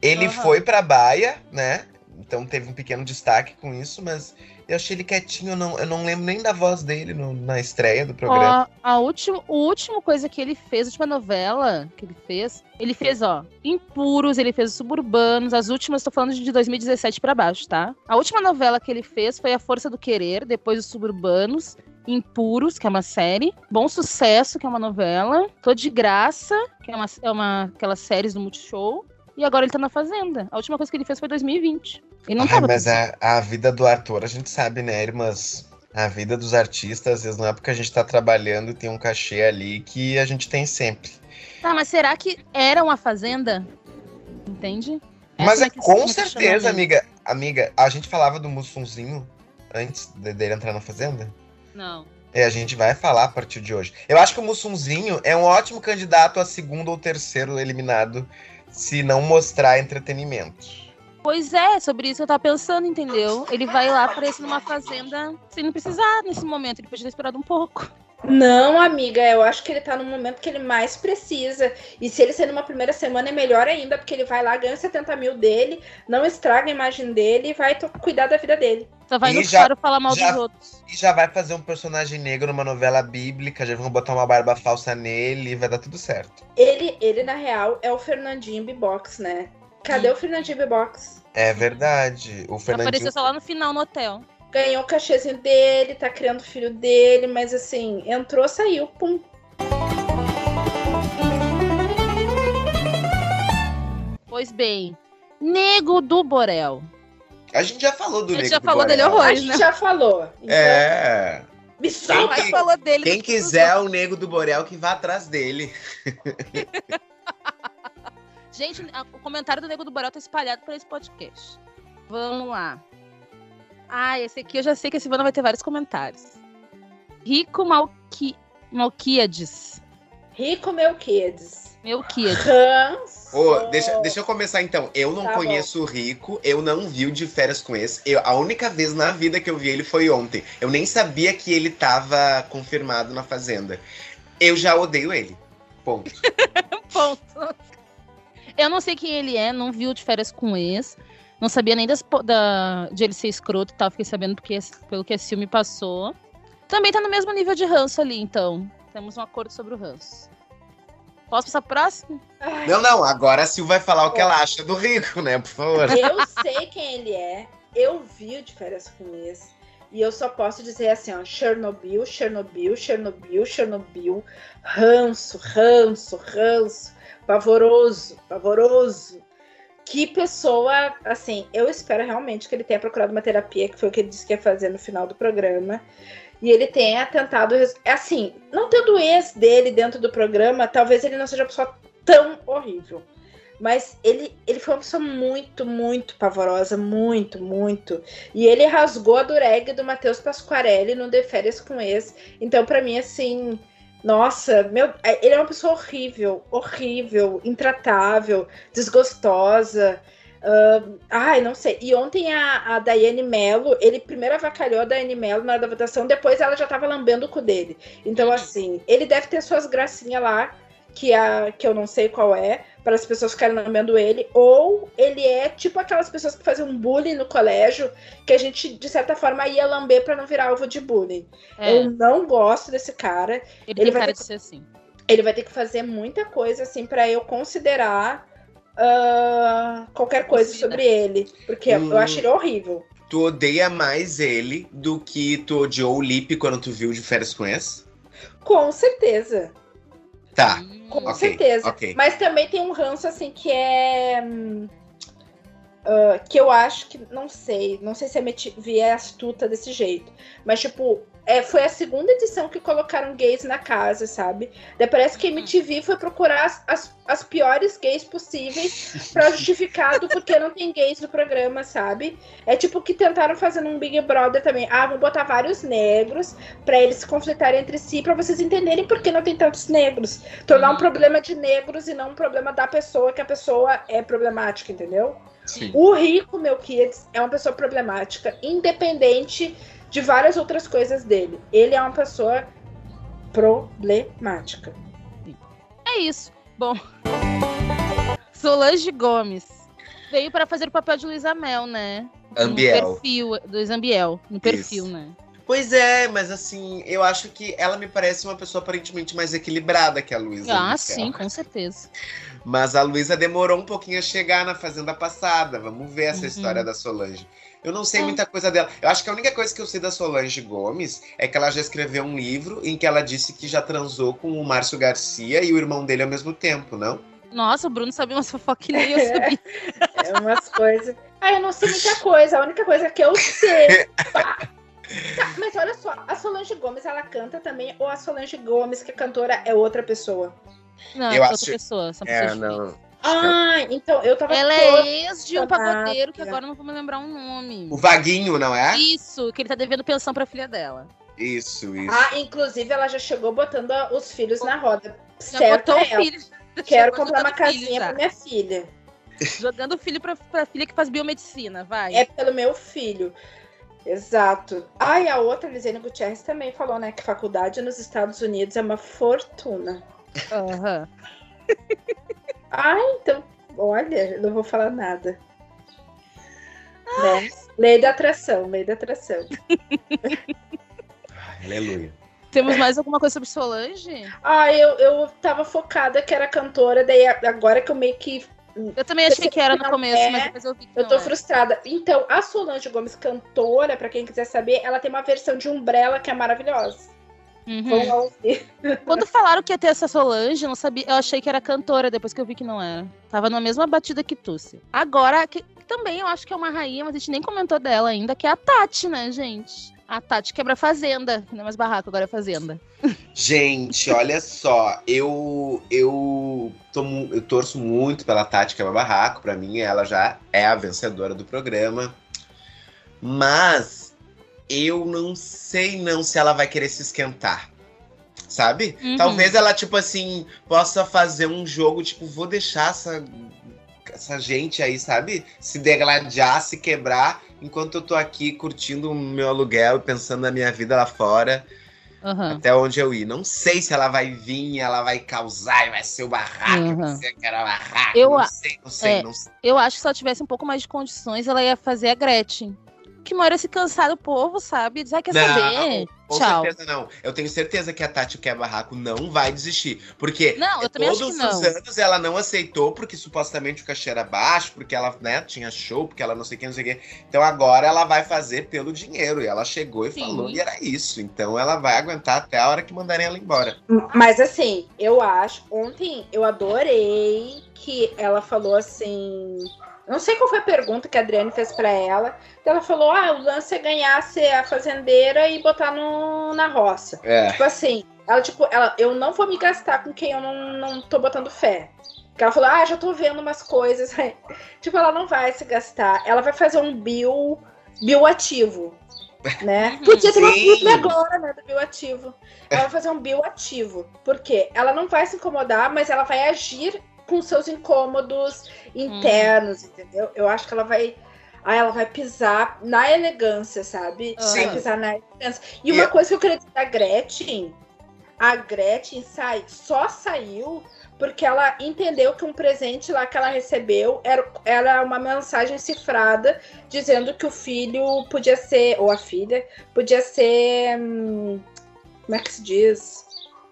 Ele uhum. foi pra baia, né? Então teve um pequeno destaque com isso, mas eu achei ele quietinho, eu não, eu não lembro nem da voz dele no, na estreia do programa. Ó, a última, a última coisa que ele fez, a última novela que ele fez, ele fez, ó, Impuros, ele fez Suburbanos, as últimas, tô falando de 2017 para baixo, tá? A última novela que ele fez foi A Força do Querer, depois os Suburbanos, Impuros, que é uma série, Bom Sucesso, que é uma novela, Tô de Graça, que é uma, é uma aquelas séries do Multishow, e agora ele tá na Fazenda. A última coisa que ele fez foi 2020. E não Ai, tava mas a, a vida do ator, a gente sabe, né, irmãs? A vida dos artistas, às vezes não é porque a gente tá trabalhando e tem um cachê ali que a gente tem sempre. Tá, mas será que era uma fazenda? Entende? Mas é, é com certeza, amiga. Amiga, a gente falava do Mussunzinho antes dele entrar na fazenda? Não. É, a gente vai falar a partir de hoje. Eu acho que o Mussunzinho é um ótimo candidato a segundo ou terceiro eliminado se não mostrar entretenimento. Pois é, sobre isso eu tava pensando, entendeu? Ele vai lá, aparecer numa fazenda sem não precisar nesse momento. Ele podia ter esperado um pouco. Não, amiga, eu acho que ele tá no momento que ele mais precisa. E se ele ser numa primeira semana, é melhor ainda, porque ele vai lá, ganha 70 mil dele, não estraga a imagem dele e vai cuidar da vida dele. Só vai e no já, falar mal já, dos outros. E já vai fazer um personagem negro numa novela bíblica, já vão botar uma barba falsa nele e vai dar tudo certo. Ele, ele na real, é o Fernandinho B-Box, né? Cadê Sim. o Fernandinho B-Box? É verdade. O Fernandinho... Apareceu só lá no final no hotel ganhou o cachezinho dele, tá criando o filho dele, mas assim, entrou, saiu, pum. Pois bem, Nego do Borel. A gente já falou do Nego do Borel. A gente já falou dele horrores, né? A gente já falou. Então... É. Quem, que, falou dele quem quiser o Nego do Borel, que vá atrás dele. *laughs* gente, o comentário do Nego do Borel tá espalhado por esse podcast. Vamos lá. Ah, esse aqui eu já sei que a Silvana vai ter vários comentários. Rico Malqui... Malquiades. Rico Melquiades. Melquiades. Hans. Oh, deixa, deixa eu começar então. Eu não tá conheço o Rico, eu não vi o de férias com esse. Eu, a única vez na vida que eu vi ele foi ontem. Eu nem sabia que ele tava confirmado na Fazenda. Eu já odeio ele. Ponto. *laughs* Ponto. Eu não sei quem ele é, não vi o de férias com esse. Não sabia nem das, da, de ele ser escroto e tal. Fiquei sabendo porque, pelo que esse filme passou. Também tá no mesmo nível de ranço ali, então. Temos um acordo sobre o ranço. Posso passar pro próximo? Não, não. Agora a Sil vai falar o que ela acha do Rico, né? Por favor. Eu sei quem ele é. Eu vi o de férias com esse. E eu só posso dizer assim, ó, Chernobyl, Chernobyl, Chernobyl, Chernobyl, ranço, ranço, ranço, pavoroso, pavoroso que pessoa, assim, eu espero realmente que ele tenha procurado uma terapia, que foi o que ele disse que ia fazer no final do programa. E ele tenha tentado. Assim, não tendo ex dele dentro do programa, talvez ele não seja uma pessoa tão horrível. Mas ele, ele foi uma pessoa muito, muito pavorosa, muito, muito. E ele rasgou a dureg do Matheus Pasquarelli no De Férias com Ex. Então, para mim, assim, nossa, meu, é, ele é uma pessoa horrível, horrível, intratável, desgostosa. Uh, ai, não sei. E ontem a, a Daiane Mello, ele primeiro avacalhou a Daiane Mello na da votação, depois ela já tava lambendo o cu dele. Então, assim, ele deve ter suas gracinhas lá, que, a, que eu não sei qual é, para as pessoas ficarem lamendo ele, ou ele é tipo aquelas pessoas que faziam bullying no colégio, que a gente, de certa forma, ia lamber para não virar alvo de bullying. É. Eu não gosto desse cara. Ele, ele vai ter que ser assim. Ele vai ter que fazer muita coisa, assim, para eu considerar uh, qualquer coisa sobre ele. Porque hum. eu acho ele horrível. Tu odeia mais ele do que tu odiou o Lip quando tu viu de férias com esse? Com certeza. Tá. Com okay, certeza. Okay. Mas também tem um ranço, assim, que é. Uh, que eu acho que, não sei, não sei se a MTV é astuta desse jeito, mas tipo, é, foi a segunda edição que colocaram gays na casa, sabe? Daí parece que a MTV foi procurar as, as, as piores gays possíveis pra *laughs* justificar do porquê não tem gays no programa, sabe? É tipo que tentaram fazer num Big Brother também. Ah, vamos botar vários negros pra eles se conflitarem entre si, pra vocês entenderem por que não tem tantos negros. Tornar um problema de negros e não um problema da pessoa, que a pessoa é problemática, entendeu? Sim. O rico, meu kids, é uma pessoa problemática, independente de várias outras coisas dele. Ele é uma pessoa problemática. É isso. Bom. Solange Gomes veio para fazer o papel de Luísa Mel, né? Ambiel. No perfil do Ambiel, no perfil, né? Pois é, mas assim, eu acho que ela me parece uma pessoa aparentemente mais equilibrada que a Luísa. Ah, Mel. sim, com certeza. Mas a Luísa demorou um pouquinho a chegar na fazenda passada. Vamos ver essa Uhum. história da Solange. Eu não sei É. muita coisa dela. Eu acho que a única coisa que eu sei da Solange Gomes é que ela já escreveu um livro em que ela disse que já transou com o Márcio Garcia e o irmão dele ao mesmo tempo, não? Nossa, o Bruno sabia umas nem eu sabia. É umas coisas. Ah, eu não sei muita coisa. A única coisa que eu sei. *laughs* Tá, mas olha só, a Solange Gomes, ela canta também, ou a Solange Gomes, que é cantora, é outra pessoa? Não, Eu é acho- outra pessoa. São É, pessoas não. Ah, então eu tava Ela toda- é ex de um pagodeiro que agora não vou me lembrar um nome. O Vaguinho, não é? Isso, que ele tá devendo pensão pra filha dela. Isso, isso. Ah, inclusive ela já chegou botando a- os filhos na roda. Já certo botou o ela. filho. Quero comprar uma casinha pra minha filha. Jogando o filho pra, pra filha que faz biomedicina, vai. É pelo meu filho. Exato. Ah, e a outra, Lisiane Gutierrez, também falou, né, que faculdade nos Estados Unidos é uma fortuna. Aham. *laughs* Ah, então, olha, não vou falar nada. Né? Lei da atração, lei da atração. *laughs* Aleluia. Temos mais alguma coisa sobre Solange? Ah, eu, eu tava focada que era cantora, daí agora que eu meio que. Eu também achei que era no começo, é. mas depois eu vi que Eu tô era. frustrada. Então, a Solange Gomes, cantora, pra quem quiser saber, ela tem uma versão de Umbrella que é maravilhosa. Uhum. Quando falaram que ia ter essa Solange, eu não sabia, eu achei que era cantora, depois que eu vi que não era. Tava na mesma batida que Tussi. Agora, que, também eu acho que é uma rainha, mas a gente nem comentou dela ainda, que é a Tati, né, gente? A Tati quebra fazenda, não é mais barraco, agora é fazenda. Gente, olha só, eu eu, tô mu- eu torço muito pela Tati Quebra Barraco, pra mim ela já é a vencedora do programa. Mas eu não sei não se ela vai querer se esquentar. Sabe? Uhum. Talvez ela tipo assim possa fazer um jogo tipo, vou deixar essa essa gente aí, sabe? Se degladiar, se quebrar, enquanto eu tô aqui curtindo o meu aluguel e pensando na minha vida lá fora Aham. até onde eu ir. Não sei se ela vai vir, ela vai causar vai ser o barraco, Uhum. vai ser aquela barraca. Eu não sei, não sei, é. não sei. Eu acho que se ela tivesse um pouco mais de condições, ela ia fazer a Gretchen. Que uma hora se cansar do povo, sabe? Dizer, ah, quer saber? com Tchau. certeza não. Eu tenho certeza que a Tati que é barraco não vai desistir. Porque Não, eu também acho todos não. os anos ela não aceitou, porque supostamente o cachê era baixo, porque ela né, tinha show, porque ela não sei o que, não sei o que. Então agora ela vai fazer pelo dinheiro. E ela chegou e Sim. falou, e era isso. Então ela vai aguentar até a hora que mandarem ela embora. Mas assim, eu acho. Ontem eu adorei que ela falou assim. Não sei qual foi a pergunta que a Adriane fez pra ela. Ela falou: ah, o lance é ganhar ser a fazendeira e botar no, na roça. É. Tipo assim, ela, tipo, ela, eu não vou me gastar com quem eu não, não tô botando fé. Porque ela falou, ah, já tô vendo umas coisas. *laughs* tipo, ela não vai se gastar. Ela vai fazer um bio, bioativo. Né? *laughs* Uhum. Podia ter uma agora, né? Do bioativo. Ela vai fazer um bioativo. Por quê? Ela não vai se incomodar, mas ela vai agir com seus incômodos internos, entendeu? Eu acho que ela vai. Ah, ela vai pisar na elegância, sabe? Sim. Vai pisar na elegância. E E uma eu- coisa que eu queria dizer da Gretchen, a Gretchen sai, só saiu porque ela entendeu que um presente lá que ela recebeu era, era uma mensagem cifrada dizendo que o filho podia ser, ou a filha, podia ser. hum, como é que se diz?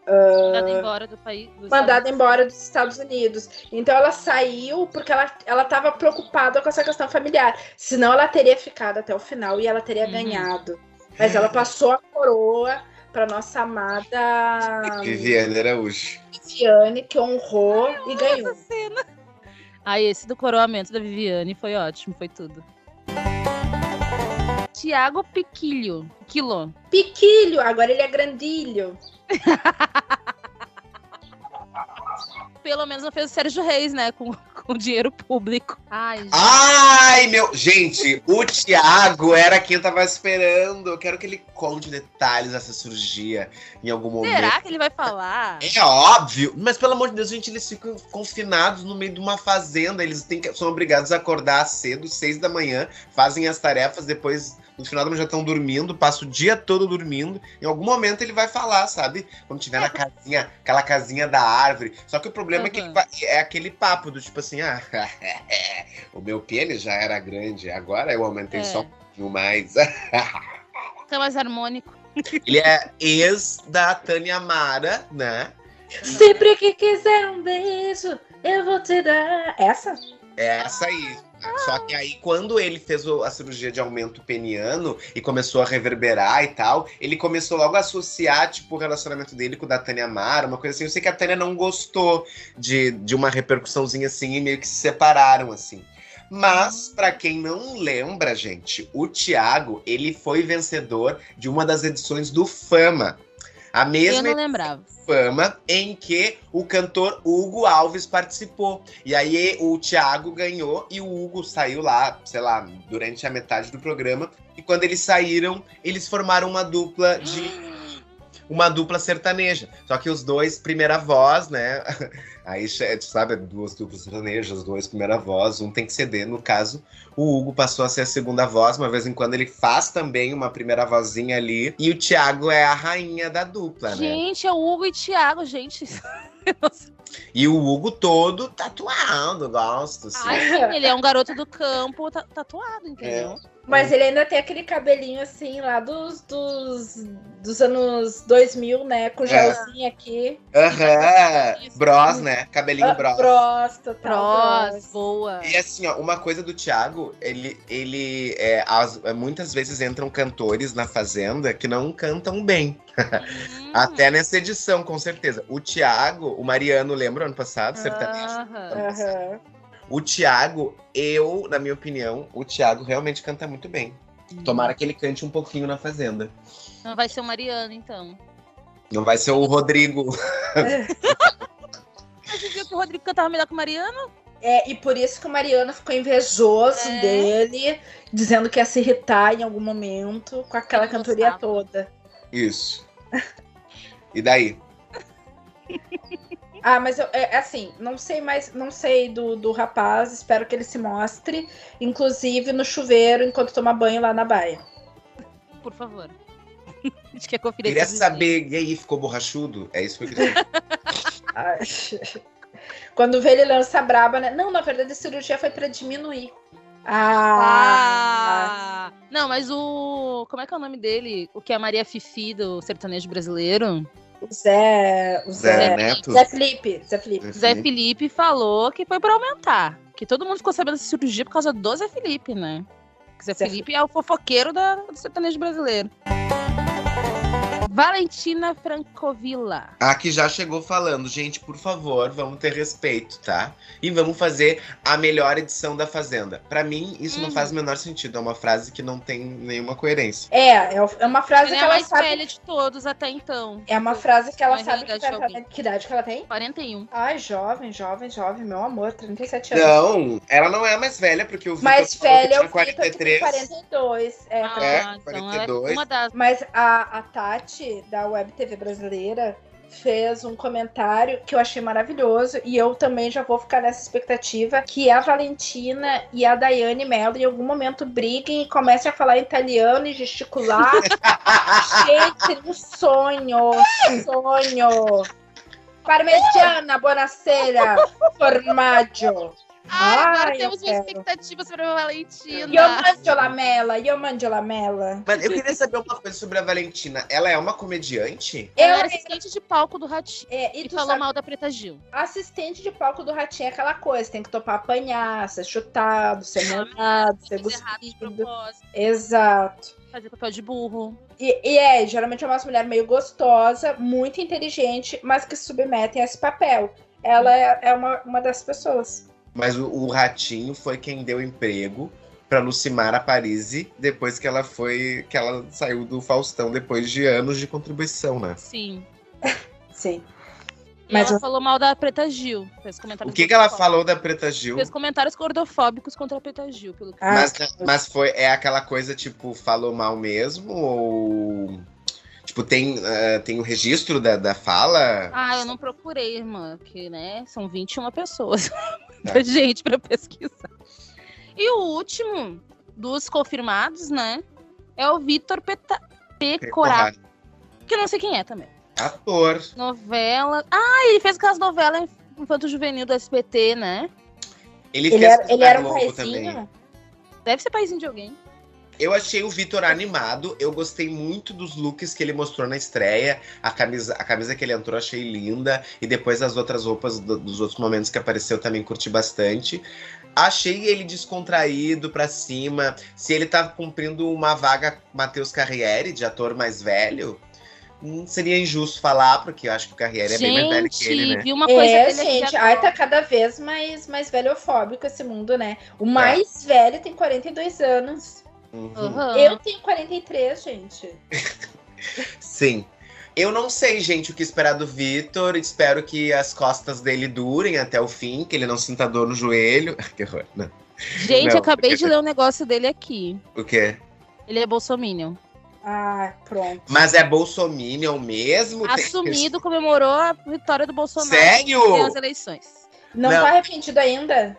Mandada embora do país. dos mandada Estados embora dos Estados Unidos. Então ela saiu porque ela ela estava preocupada com essa questão familiar. Senão ela teria ficado até o final e ela teria Uhum. ganhado. Mas ela passou a coroa para nossa amada Viviane Araújo. Viviane, que honrou e ganhou. Essa cena. Ah, esse do coroamento da Viviane foi ótimo, foi tudo. Tiago Piquilho. Quilo. Piquilho, agora ele é grandilho. *laughs* Pelo menos não fez o Sérgio Reis, né? Com, com dinheiro público. Ai, gente. Ai, meu. Gente, o Thiago era quem eu tava esperando. Eu quero que ele conte detalhes dessa cirurgia em algum momento. Será que ele vai falar? É óbvio, mas pelo amor de Deus, gente, eles ficam confinados no meio de uma fazenda. Eles têm que- são obrigados a acordar cedo, seis da manhã, fazem as tarefas, depois no final da já estão dormindo, passa o dia todo dormindo. Em algum momento ele vai falar, sabe? Quando tiver na *laughs* casinha, aquela casinha da árvore. Só que o problema é que ele Uhum. vai- é aquele papo do tipo assim, ah, *laughs* o meu pênis já era grande, agora eu aumentei É. só um pouquinho mais. Fica *laughs* mais harmônico. ele é ex da Tânia Mara, né? Sempre que quiser um beijo, eu vou te dar. Essa? É essa aí. Só que aí, quando ele fez a cirurgia de aumento peniano e começou a reverberar e tal, ele começou logo a associar, tipo, o relacionamento dele com o da Tânia Mara, uma coisa assim. Eu sei que a Tânia não gostou de, de uma repercussãozinha assim e meio que se separaram, assim. Mas, pra quem não lembra, gente, o Thiago, ele foi vencedor de uma das edições do Fama. A mesma. Fama em que o cantor Hugo Alves participou. E aí o Thiago ganhou e o Hugo saiu lá, sei lá, durante a metade do programa. E quando eles saíram, eles formaram uma dupla de *gasps* uma dupla sertaneja. Só que os dois, primeira voz, né? *laughs* Aí, sabe, duas duplas sertanejas, dois primeira voz, um tem que ceder. No caso, o Hugo passou a ser a segunda voz, uma vez em quando ele faz também uma primeira vozinha ali. E o Thiago é a rainha da dupla, né? Gente, é o Hugo e Thiago, gente. *laughs* E o Hugo todo tatuado, gosto. Assim. Ai, sim, ele é um garoto do campo ta- tatuado, entendeu? Mas ele ainda tem aquele cabelinho assim, lá dos, dos, dos anos 2000, né? Com gelzinho aqui. Aham. Bros, né? Cabelinho Ah, bros. Bros, total. Bros. boa. E assim, ó, uma coisa do Thiago, ele, ele é, as- é, muitas vezes entram cantores na Fazenda que não cantam bem. Hum. *laughs* Até nessa edição, com certeza. O Thiago, o Mariano, lembra ano passado? Sertanejo. Aham. Aham. O Thiago, eu, na minha opinião, o Thiago realmente canta muito bem. Tomara que ele cante um pouquinho na Fazenda. Não vai ser o Mariano, então. Não vai ser o Rodrigo. *laughs* Mas você viu que o Rodrigo cantava melhor que o Mariano? É, e por isso que o Mariano ficou invejoso É. dele, dizendo que ia se irritar em algum momento com aquela cantoria toda. Isso. E daí? *laughs* Ah, mas eu, é, assim, não sei mais, não sei do, do rapaz, espero que ele se mostre, inclusive no chuveiro, enquanto toma banho lá na baia. Por favor. A gente quer conferir Queria saber, e aí, ficou borrachudo? É isso que eu queria *laughs* Quando vê ele lança braba, né? Não, na verdade a cirurgia foi pra diminuir. Ah, Ah! Não, mas o. Como é que é o nome dele? O que é a Maria Fifi do sertanejo brasileiro? O Zé, o Zé Zé, Neto? Zé Felipe, Zé Felipe. Zé Felipe falou que foi pra aumentar. Que todo mundo ficou sabendo dessa cirurgia por causa do Zé Felipe, né? Que Zé Zé Felipe é o fofoqueiro da, do sertanejo brasileiro. Valentina Francovilla. Aqui já chegou falando, gente, por favor, vamos ter respeito, tá? E vamos fazer a melhor edição da Fazenda. Pra mim, isso não Uhum. faz o menor sentido. É uma frase que não tem nenhuma coerência. É, é é uma frase Ela que é a ela mais sabe. velha de todos até então. É uma frase que ela Mas sabe que vai. Que idade que ela tem? 41. Ai, jovem, jovem, jovem, meu amor, 37 anos. Não, ela não é a mais velha, porque o Vitor Mais velha é o tinha Vitor, que tem 42. É, Ah, É, então ela é 42. uma das. Mas a, a Tati, da Web TV brasileira, fez um comentário que eu achei maravilhoso. E eu também já vou ficar nessa expectativa que a Valentina e a Daiane Mello em algum momento briguem e comecem a falar italiano e gesticular. *laughs* Gente, um sonho, sonho. Parmegiana, buonasera, formaggio. Ah, agora Ai, temos eu uma quero. expectativa sobre a Valentina. Io mangio la mela, io mangio la mela. Mas eu queria saber uma coisa sobre a Valentina. Ela é uma comediante? Ela Eu, era assistente de palco do Ratinho. é, E, e falou sabe, mal da Preta Gil. assistente de palco do Ratinho é aquela coisa, tem que topar apanhar, ser chutado, ser molhado, ser Fez errado de cuspido. propósito. Exato. Fazer papel de burro. E, e é, geralmente é uma mulher meio gostosa, muito inteligente, mas que se submetem a esse papel. Ela é, é uma, uma dessas pessoas. Mas o, o Ratinho foi quem deu emprego para Lucimara Parisi depois que ela foi que ela saiu do Faustão depois de anos de contribuição, né? Sim. *laughs* Sim. E Mas ela eu- falou mal da Preta Gil. Fez comentários O que, que ela falou da Preta Gil? Fez comentários gordofóbicos contra a Preta Gil. Pelo que... Ah, Mas, mas foi é aquela coisa tipo falou mal mesmo ou tipo tem eh, tem o registro da, da fala? Ah, eu não procurei, irmã, porque, né, são 21 pessoas. *laughs* Muita *laughs* gente pra pesquisar. E o último dos confirmados, né, é o Vitor Peta... Pecorato, que eu não sei quem é também. Ator. Novela... Ah, ele fez aquelas novelas infanto-juvenil do SBT, né? Ele, Ele fez era, ele era um paizinho. Deve ser paizinho de alguém. Eu achei o Vitor animado. Eu gostei muito dos looks que ele mostrou na estreia. A camisa, a camisa que ele entrou achei linda. E depois as outras roupas do- dos outros momentos que apareceu também curti bastante. Achei ele descontraído pra cima. Se ele tá cumprindo uma vaga com Matheus Carriere, de ator mais velho, hum, seria injusto falar, porque eu acho que o Carriere é bem mais velho que ele, né? vi uma coisa É, gente, ai, tá cada vez mais, mais velhofóbico esse mundo, né? O mais velho tem 42 anos. Uhum. Eu tenho 43, gente. Sim. Eu não sei, gente, o que esperar do Vitor. Espero que as costas dele durem até o fim, que ele não sinta dor no joelho. *laughs* que horror. Não. Gente, Não, acabei porque- de ler um negócio dele aqui. O quê? Ele é bolsominion. Ah, pronto. Mas é bolsominion mesmo? Tem- Assumido, comemorou a vitória do Bolsonaro Sério? nas eleições. Não, Não. tá arrependido ainda?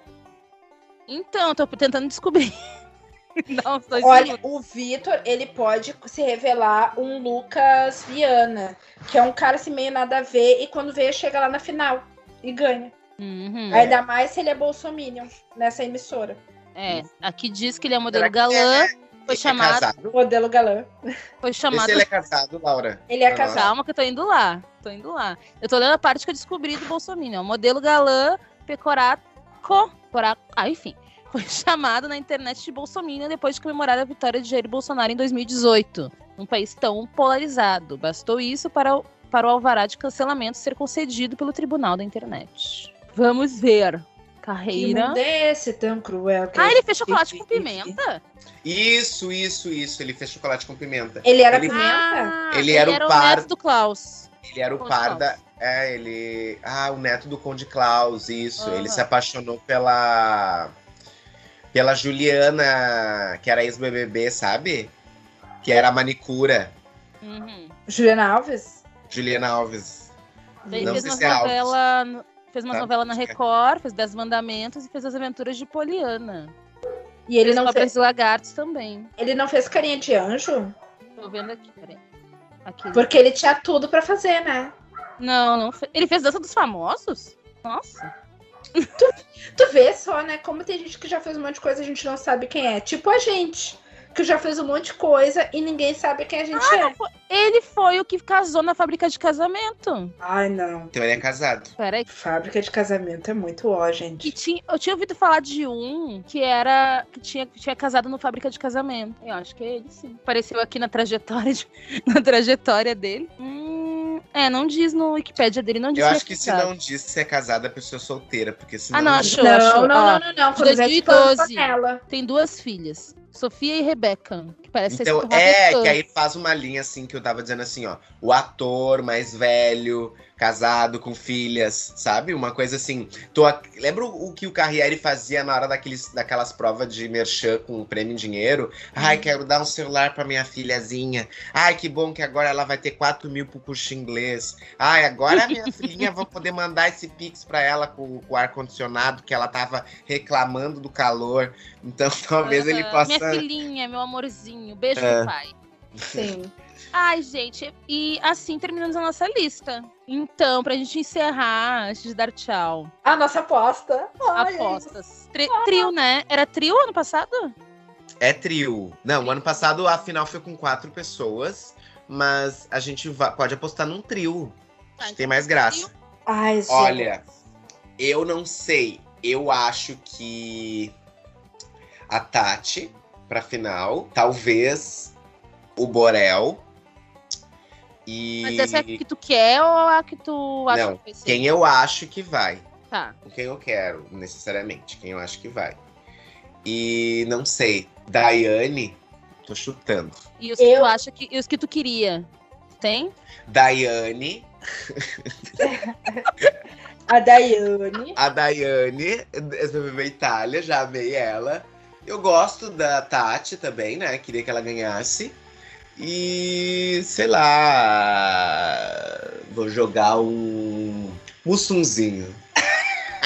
Então, tô tentando descobrir. *laughs* Não, estou Olha, o Vitor, ele pode se revelar um Lucas Viana, que é um cara assim meio nada a ver, e quando vê, chega lá na final e ganha. Uhum. Ainda mais se ele é bolsominion nessa emissora. É, aqui diz que ele é modelo Será que galã, é- foi é chamado, casado? Modelo galã. foi chamado. se ele é casado, Laura. Ele é casado. Calma que eu tô indo lá, tô indo lá. Eu tô lendo a parte que eu descobri do Bolsonaro. Modelo galã, pecoraco, coraco, ah, enfim. Foi *laughs* chamado na internet de Bolsonaro depois de comemorar a vitória de Jair Bolsonaro em 2018. Num país tão polarizado. Bastou isso para, o- para o alvará de cancelamento ser concedido pelo Tribunal da Internet. Vamos ver. Que Carreira. mundo é esse tão cruel? que Ah, ele fez chocolate com pimenta? Isso, isso, isso. Ele fez chocolate com pimenta. Ele era Ele- pimenta? Ah, Ele era o o par- neto do Klaus. Ele era o Conde par Klaus. da. É, ele. Ah, o neto do Conde Klaus, isso. Ele Aham. se apaixonou pela. Pela Juliana, que era ex-BBB, sabe? Que era a manicura. Uhum. Juliana Alves? Juliana Alves. Ele fez sei uma se é Alves. novela, no- fez uma Tá, novela na é. Record, fez Dez Mandamentos e fez As Aventuras de Poliana. E ele fez não, fez, e Lagartos também. ele não fez carinha de anjo? Tô vendo aqui, peraí. Aqui. Porque ele tinha tudo pra fazer, né? Não, não fez. Ele fez Dança dos Famosos? Nossa. Tu vê só, né? Como tem gente que já fez um monte de coisa e a gente não sabe quem é. Tipo a gente, que já fez um monte de coisa e ninguém sabe quem a gente é. Ele foi o que casou na fábrica de casamento. Ai, não. Então ele é casado. Peraí. Fábrica de casamento é muito ó, gente. tinha, eu tinha ouvido falar de um que era. que tinha, que tinha casado no fábrica de casamento. Eu acho que é ele, sim. Apareceu aqui na trajetória, de- *laughs* na trajetória dele. Hum, é, não diz no Wikipedia dele, não diz Eu que acho é que se casado. não diz se é casada, a pessoa é solteira, porque senão. Ah, não, achou, não, achou. não, não, não, não. tipo, 2012. panela. Tem duas filhas, Sofia e Rebeca, que parece Então, ser é, que aí faz uma linha assim que eu tava dizendo assim, ó. O ator mais velho, casado, com filhas, sabe? Uma coisa assim. Tô, a- lembra o, o que o Carriere fazia na hora daqueles, daquelas provas de merchan com prêmio em dinheiro? Ai, quero dar um celular pra minha filhazinha. Ai, que bom que agora ela vai ter 4 mil pro curso inglês. Ai, agora a minha *laughs* filhinha vai poder mandar esse pix pra ela com, com o ar-condicionado, que ela tava reclamando do calor. Então, *laughs* talvez ele possa. Minha filhinha, meu amorzinho, beijo É. do pai. Sim. *laughs* Ai, gente, e assim terminamos a nossa lista. Então, pra gente encerrar, antes de dar tchau, A nossa aposta. Ai, apostas. Tri- trio, né? Era trio ano passado? É trio. Não, o ano passado a final foi com quatro pessoas, mas a gente pode apostar num trio. Acho que tem mais graça. Ai, gente. Olha, eu não sei. Eu acho que a Tati pra final, talvez o Borel. E Mas essa é a que tu quer ou a que tu acha Não, que vai ser? quem eu acho que vai. Tá. Quem eu quero, necessariamente. Quem eu acho que vai. E não sei. Daiane, tô chutando. E os que Eu- tu acha que. E os que tu queria? Tem? Daiane, *laughs* A Daiane. a Daiane, ex-BBB Itália, já amei ela. Eu gosto da Tati também, né? Queria que ela ganhasse. E sei lá. Vou jogar um Mussunzinho.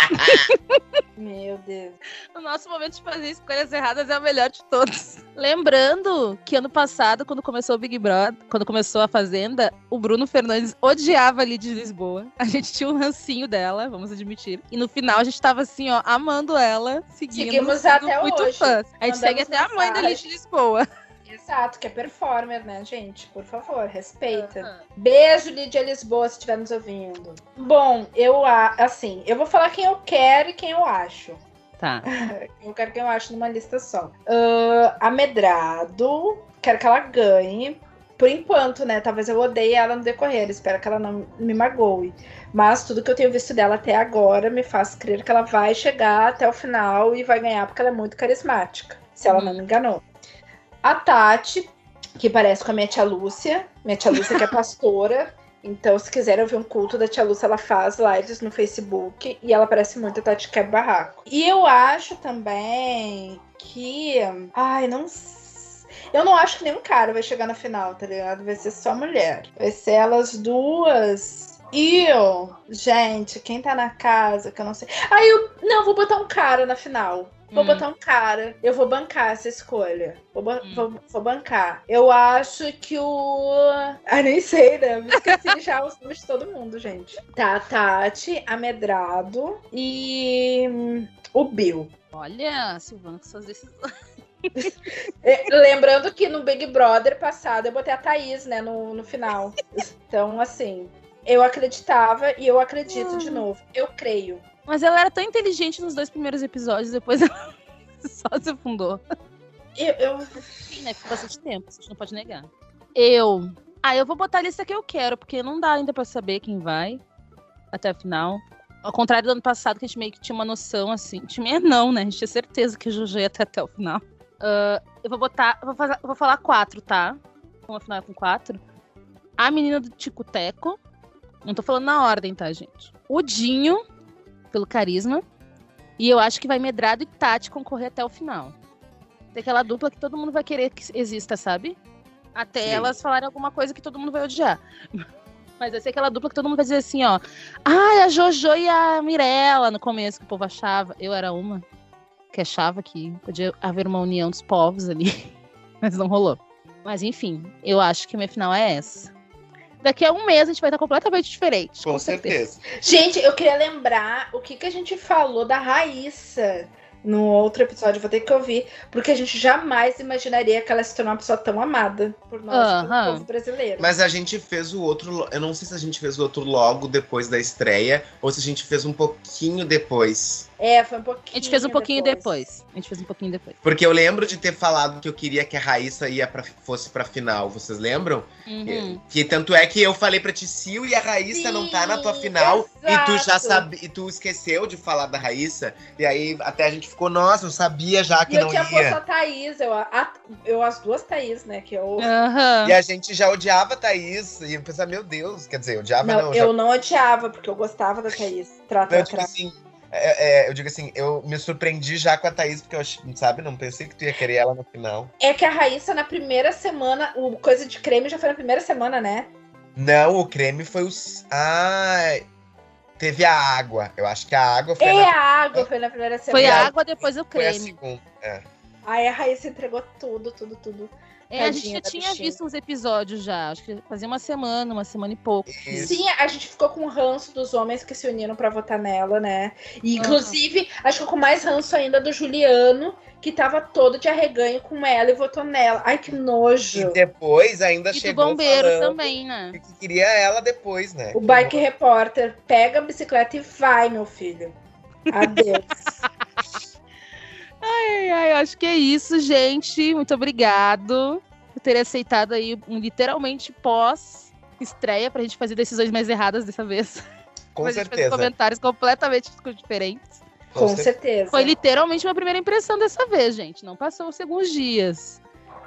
*laughs* Meu Deus. O nosso momento de fazer escolhas erradas é o melhor de todos. Lembrando que ano passado, quando começou o Big Brother, quando começou a Fazenda, o Bruno Fernandes odiava ali de Lisboa. A gente tinha um rancinho dela, vamos admitir. E no final a gente tava assim, ó, amando ela, seguindo. Seguimos até muito hoje. fã. A gente Mandamos segue até a mãe da. Liz de Lisboa. Exato, que é performer, né, gente? Por favor, respeita. Beijo, Lídia Lisboa, se estiver nos ouvindo. Bom, eu, assim, eu vou falar quem eu quero e quem eu acho. Tá. *laughs* Eu quero quem eu acho numa lista só. Ah, Amedrado, quero que ela ganhe. Por enquanto, né? Talvez eu odeie ela no decorrer. Espero que ela não me magoe. Mas tudo que eu tenho visto dela até agora me faz crer que ela vai chegar até o final e vai ganhar porque ela é muito carismática. Se ela não me enganou. A Tati, que parece com a minha tia Lúcia. Minha tia Lúcia que é *laughs* pastora. Então, se quiserem ouvir um culto da tia Lúcia, ela faz lives no Facebook e ela parece muito a Tati Quebra Barraco. E eu acho também que. Ai, não Eu não acho que nenhum cara vai chegar na final, tá ligado? Vai ser só mulher. Vai ser elas duas. E eu, gente, quem tá na casa, que eu não sei. Aí eu. Não, vou botar um cara na final. Vou Hum. botar um cara. Eu vou bancar essa escolha. Vou, ba- Hum. vou, vou bancar. Eu acho que o. *laughs* Ah, nem sei, né? Eu esqueci já os nomes de todo mundo, gente. Tá, Tati, Amedrado e. hum, O Bill. Olha, Silvana, com suas decisões. *laughs* É, Lembrando que no Big Brother passado eu botei a Thaís, né, no, no final. Então, assim, eu acreditava e eu acredito de novo. Eu creio. Mas ela era tão inteligente nos dois primeiros episódios, depois *laughs* ela só se afundou. Eu, eu- Sim, né? Ficou bastante tempo, a gente não pode negar. Eu. Ah, eu vou botar a lista que eu quero, porque não dá ainda pra saber quem vai até a final. Ao contrário do ano passado, que a gente meio que tinha uma noção, assim. Tinha não, né? A gente tinha certeza que a Juju ia até, até o final. Ah, eu vou botar. eu Vou, fazer, eu vou falar quatro, tá? Como a final é com quatro. A menina do Tico Teco. Não tô falando na ordem, tá, gente? O Dinho, pelo carisma. E eu acho que vai Medrado e Tati concorrer até o final. Tem aquela dupla que todo mundo vai querer que exista, sabe? Até Sim. elas falarem alguma coisa que todo mundo vai odiar. *laughs* Mas vai ser aquela dupla que todo mundo vai dizer assim, ó. Ah, a Jojo e a Mirella no começo, que o povo achava. Eu era uma que achava que podia haver uma união dos povos ali. *laughs* Mas não rolou. Mas enfim, eu acho que minha final é essa. Daqui a um mês a gente vai estar completamente diferente. Com, certeza. Gente, eu queria lembrar o que, que a gente falou da Raíssa no outro episódio, vou ter que ouvir, porque a gente jamais imaginaria que ela se tornou uma pessoa tão amada por nós, pelo Aham. povo brasileiro. Mas a gente fez o outro. Eu não sei se a gente fez o outro logo depois da estreia ou se a gente fez um pouquinho depois. É, foi um pouquinho. A gente fez um pouquinho depois. A gente fez um pouquinho depois. Porque eu lembro de ter falado que eu queria que a Raíssa ia pra, fosse pra final. Vocês lembram? Uhum. Que tanto é que eu falei pra ti, Sil e a Raíssa não tá na tua Sim, final. E tu já exato. sabe, e tu esqueceu de falar da Raíssa. E aí até a gente ficou, nossa, eu sabia já que E eu não tinha posto a ia. Thaís, eu, a- eu as duas Thaís, né? Que eu. Aham. E a gente já odiava a Thaís. E eu pensava, meu Deus, quer dizer, odiava Não, não. já eu não odiava, porque eu gostava da Thaís. Tra, tra, Não, tipo tra. assim, é, é, eu digo assim, eu me surpreendi já com a Thaís, porque eu, sabe, não pensei que tu ia querer ela no final. É que a Raíssa, na primeira semana, o coisa de creme já foi na primeira semana, né? Não, o creme foi os. Ah, teve a água. Eu acho que a água foi É na, a água, foi na primeira semana. Foi a água, depois o foi a creme. segunda. É. Aí a Raíssa entregou tudo, tudo, tudo. É, a gente já tinha bichinha. visto uns episódios já. Acho que fazia uma semana, uma semana e pouco. Isso. Sim, a gente ficou com ranço dos homens que se uniram pra votar nela, né? E, inclusive, acho que com mais ranço ainda do Juliano, que tava todo de arreganho com ela e votou nela. Ai, que E nojo. depois ainda E do chegou bombeiro falando também, né? que queria ela depois, né? O bike repórter pega a bicicleta e vai, meu filho. Adeus. *laughs* Ai, ai, acho que é isso, gente. Muito obrigado por ter aceitado aí um literalmente pós estreia pra gente fazer decisões mais erradas dessa vez. *laughs* Com a gente fez certeza. comentários completamente diferentes. Com cer- certeza. Foi literalmente uma primeira impressão dessa vez, gente. Não passou-se alguns dias.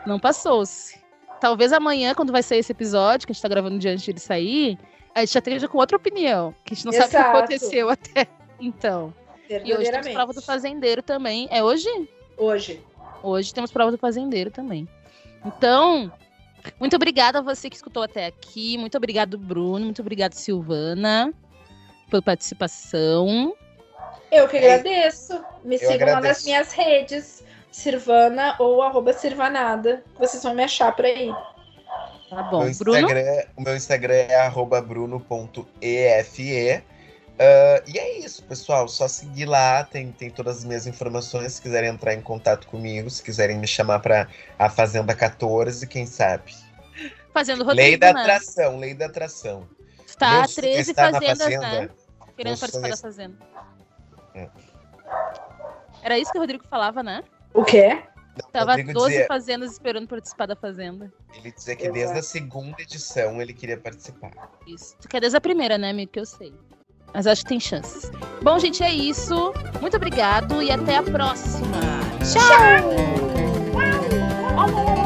Não passou-se. Talvez amanhã, quando vai sair esse episódio, que a gente tá gravando diante de ele sair, a gente já esteja com outra opinião. Que a gente não sabe o que Exato. aconteceu até então. E hoje temos prova do fazendeiro também. É hoje? Hoje. Hoje temos prova do fazendeiro também. Então, muito obrigada a você que escutou até aqui. Muito obrigado, Bruno. Muito obrigado, Silvana, pela participação. Eu que agradeço. Me sigam lá nas agradeço. minhas redes. Sirvana ou arroba Sirvanada. Vocês vão me achar por aí. Tá bom. Meu Bruno? Instagram, o meu Instagram é arroba bruno.efe. Ah, e é isso, pessoal. Só seguir lá, tem, tem todas as minhas informações. Se quiserem entrar em contato comigo, se quiserem me chamar para a Fazenda 14, quem sabe. Fazendo lei Rodrigo, da né? atração, lei da atração. Tá, Meu sonho é 13 estar na fazendas, Fazenda. né? Querendo participar sonho é- da fazenda. É. Era isso que o Rodrigo falava, né? O quê? Tava Rodrigo 12 dizia- fazendas esperando participar da fazenda. Ele dizia que desde a segunda edição ele queria participar. Isso. Tu quer desde a primeira, né, amigo? Que eu sei. Mas acho que tem chances. Bom, gente, é isso. Muito obrigado e até a próxima. Tchau! Tchau!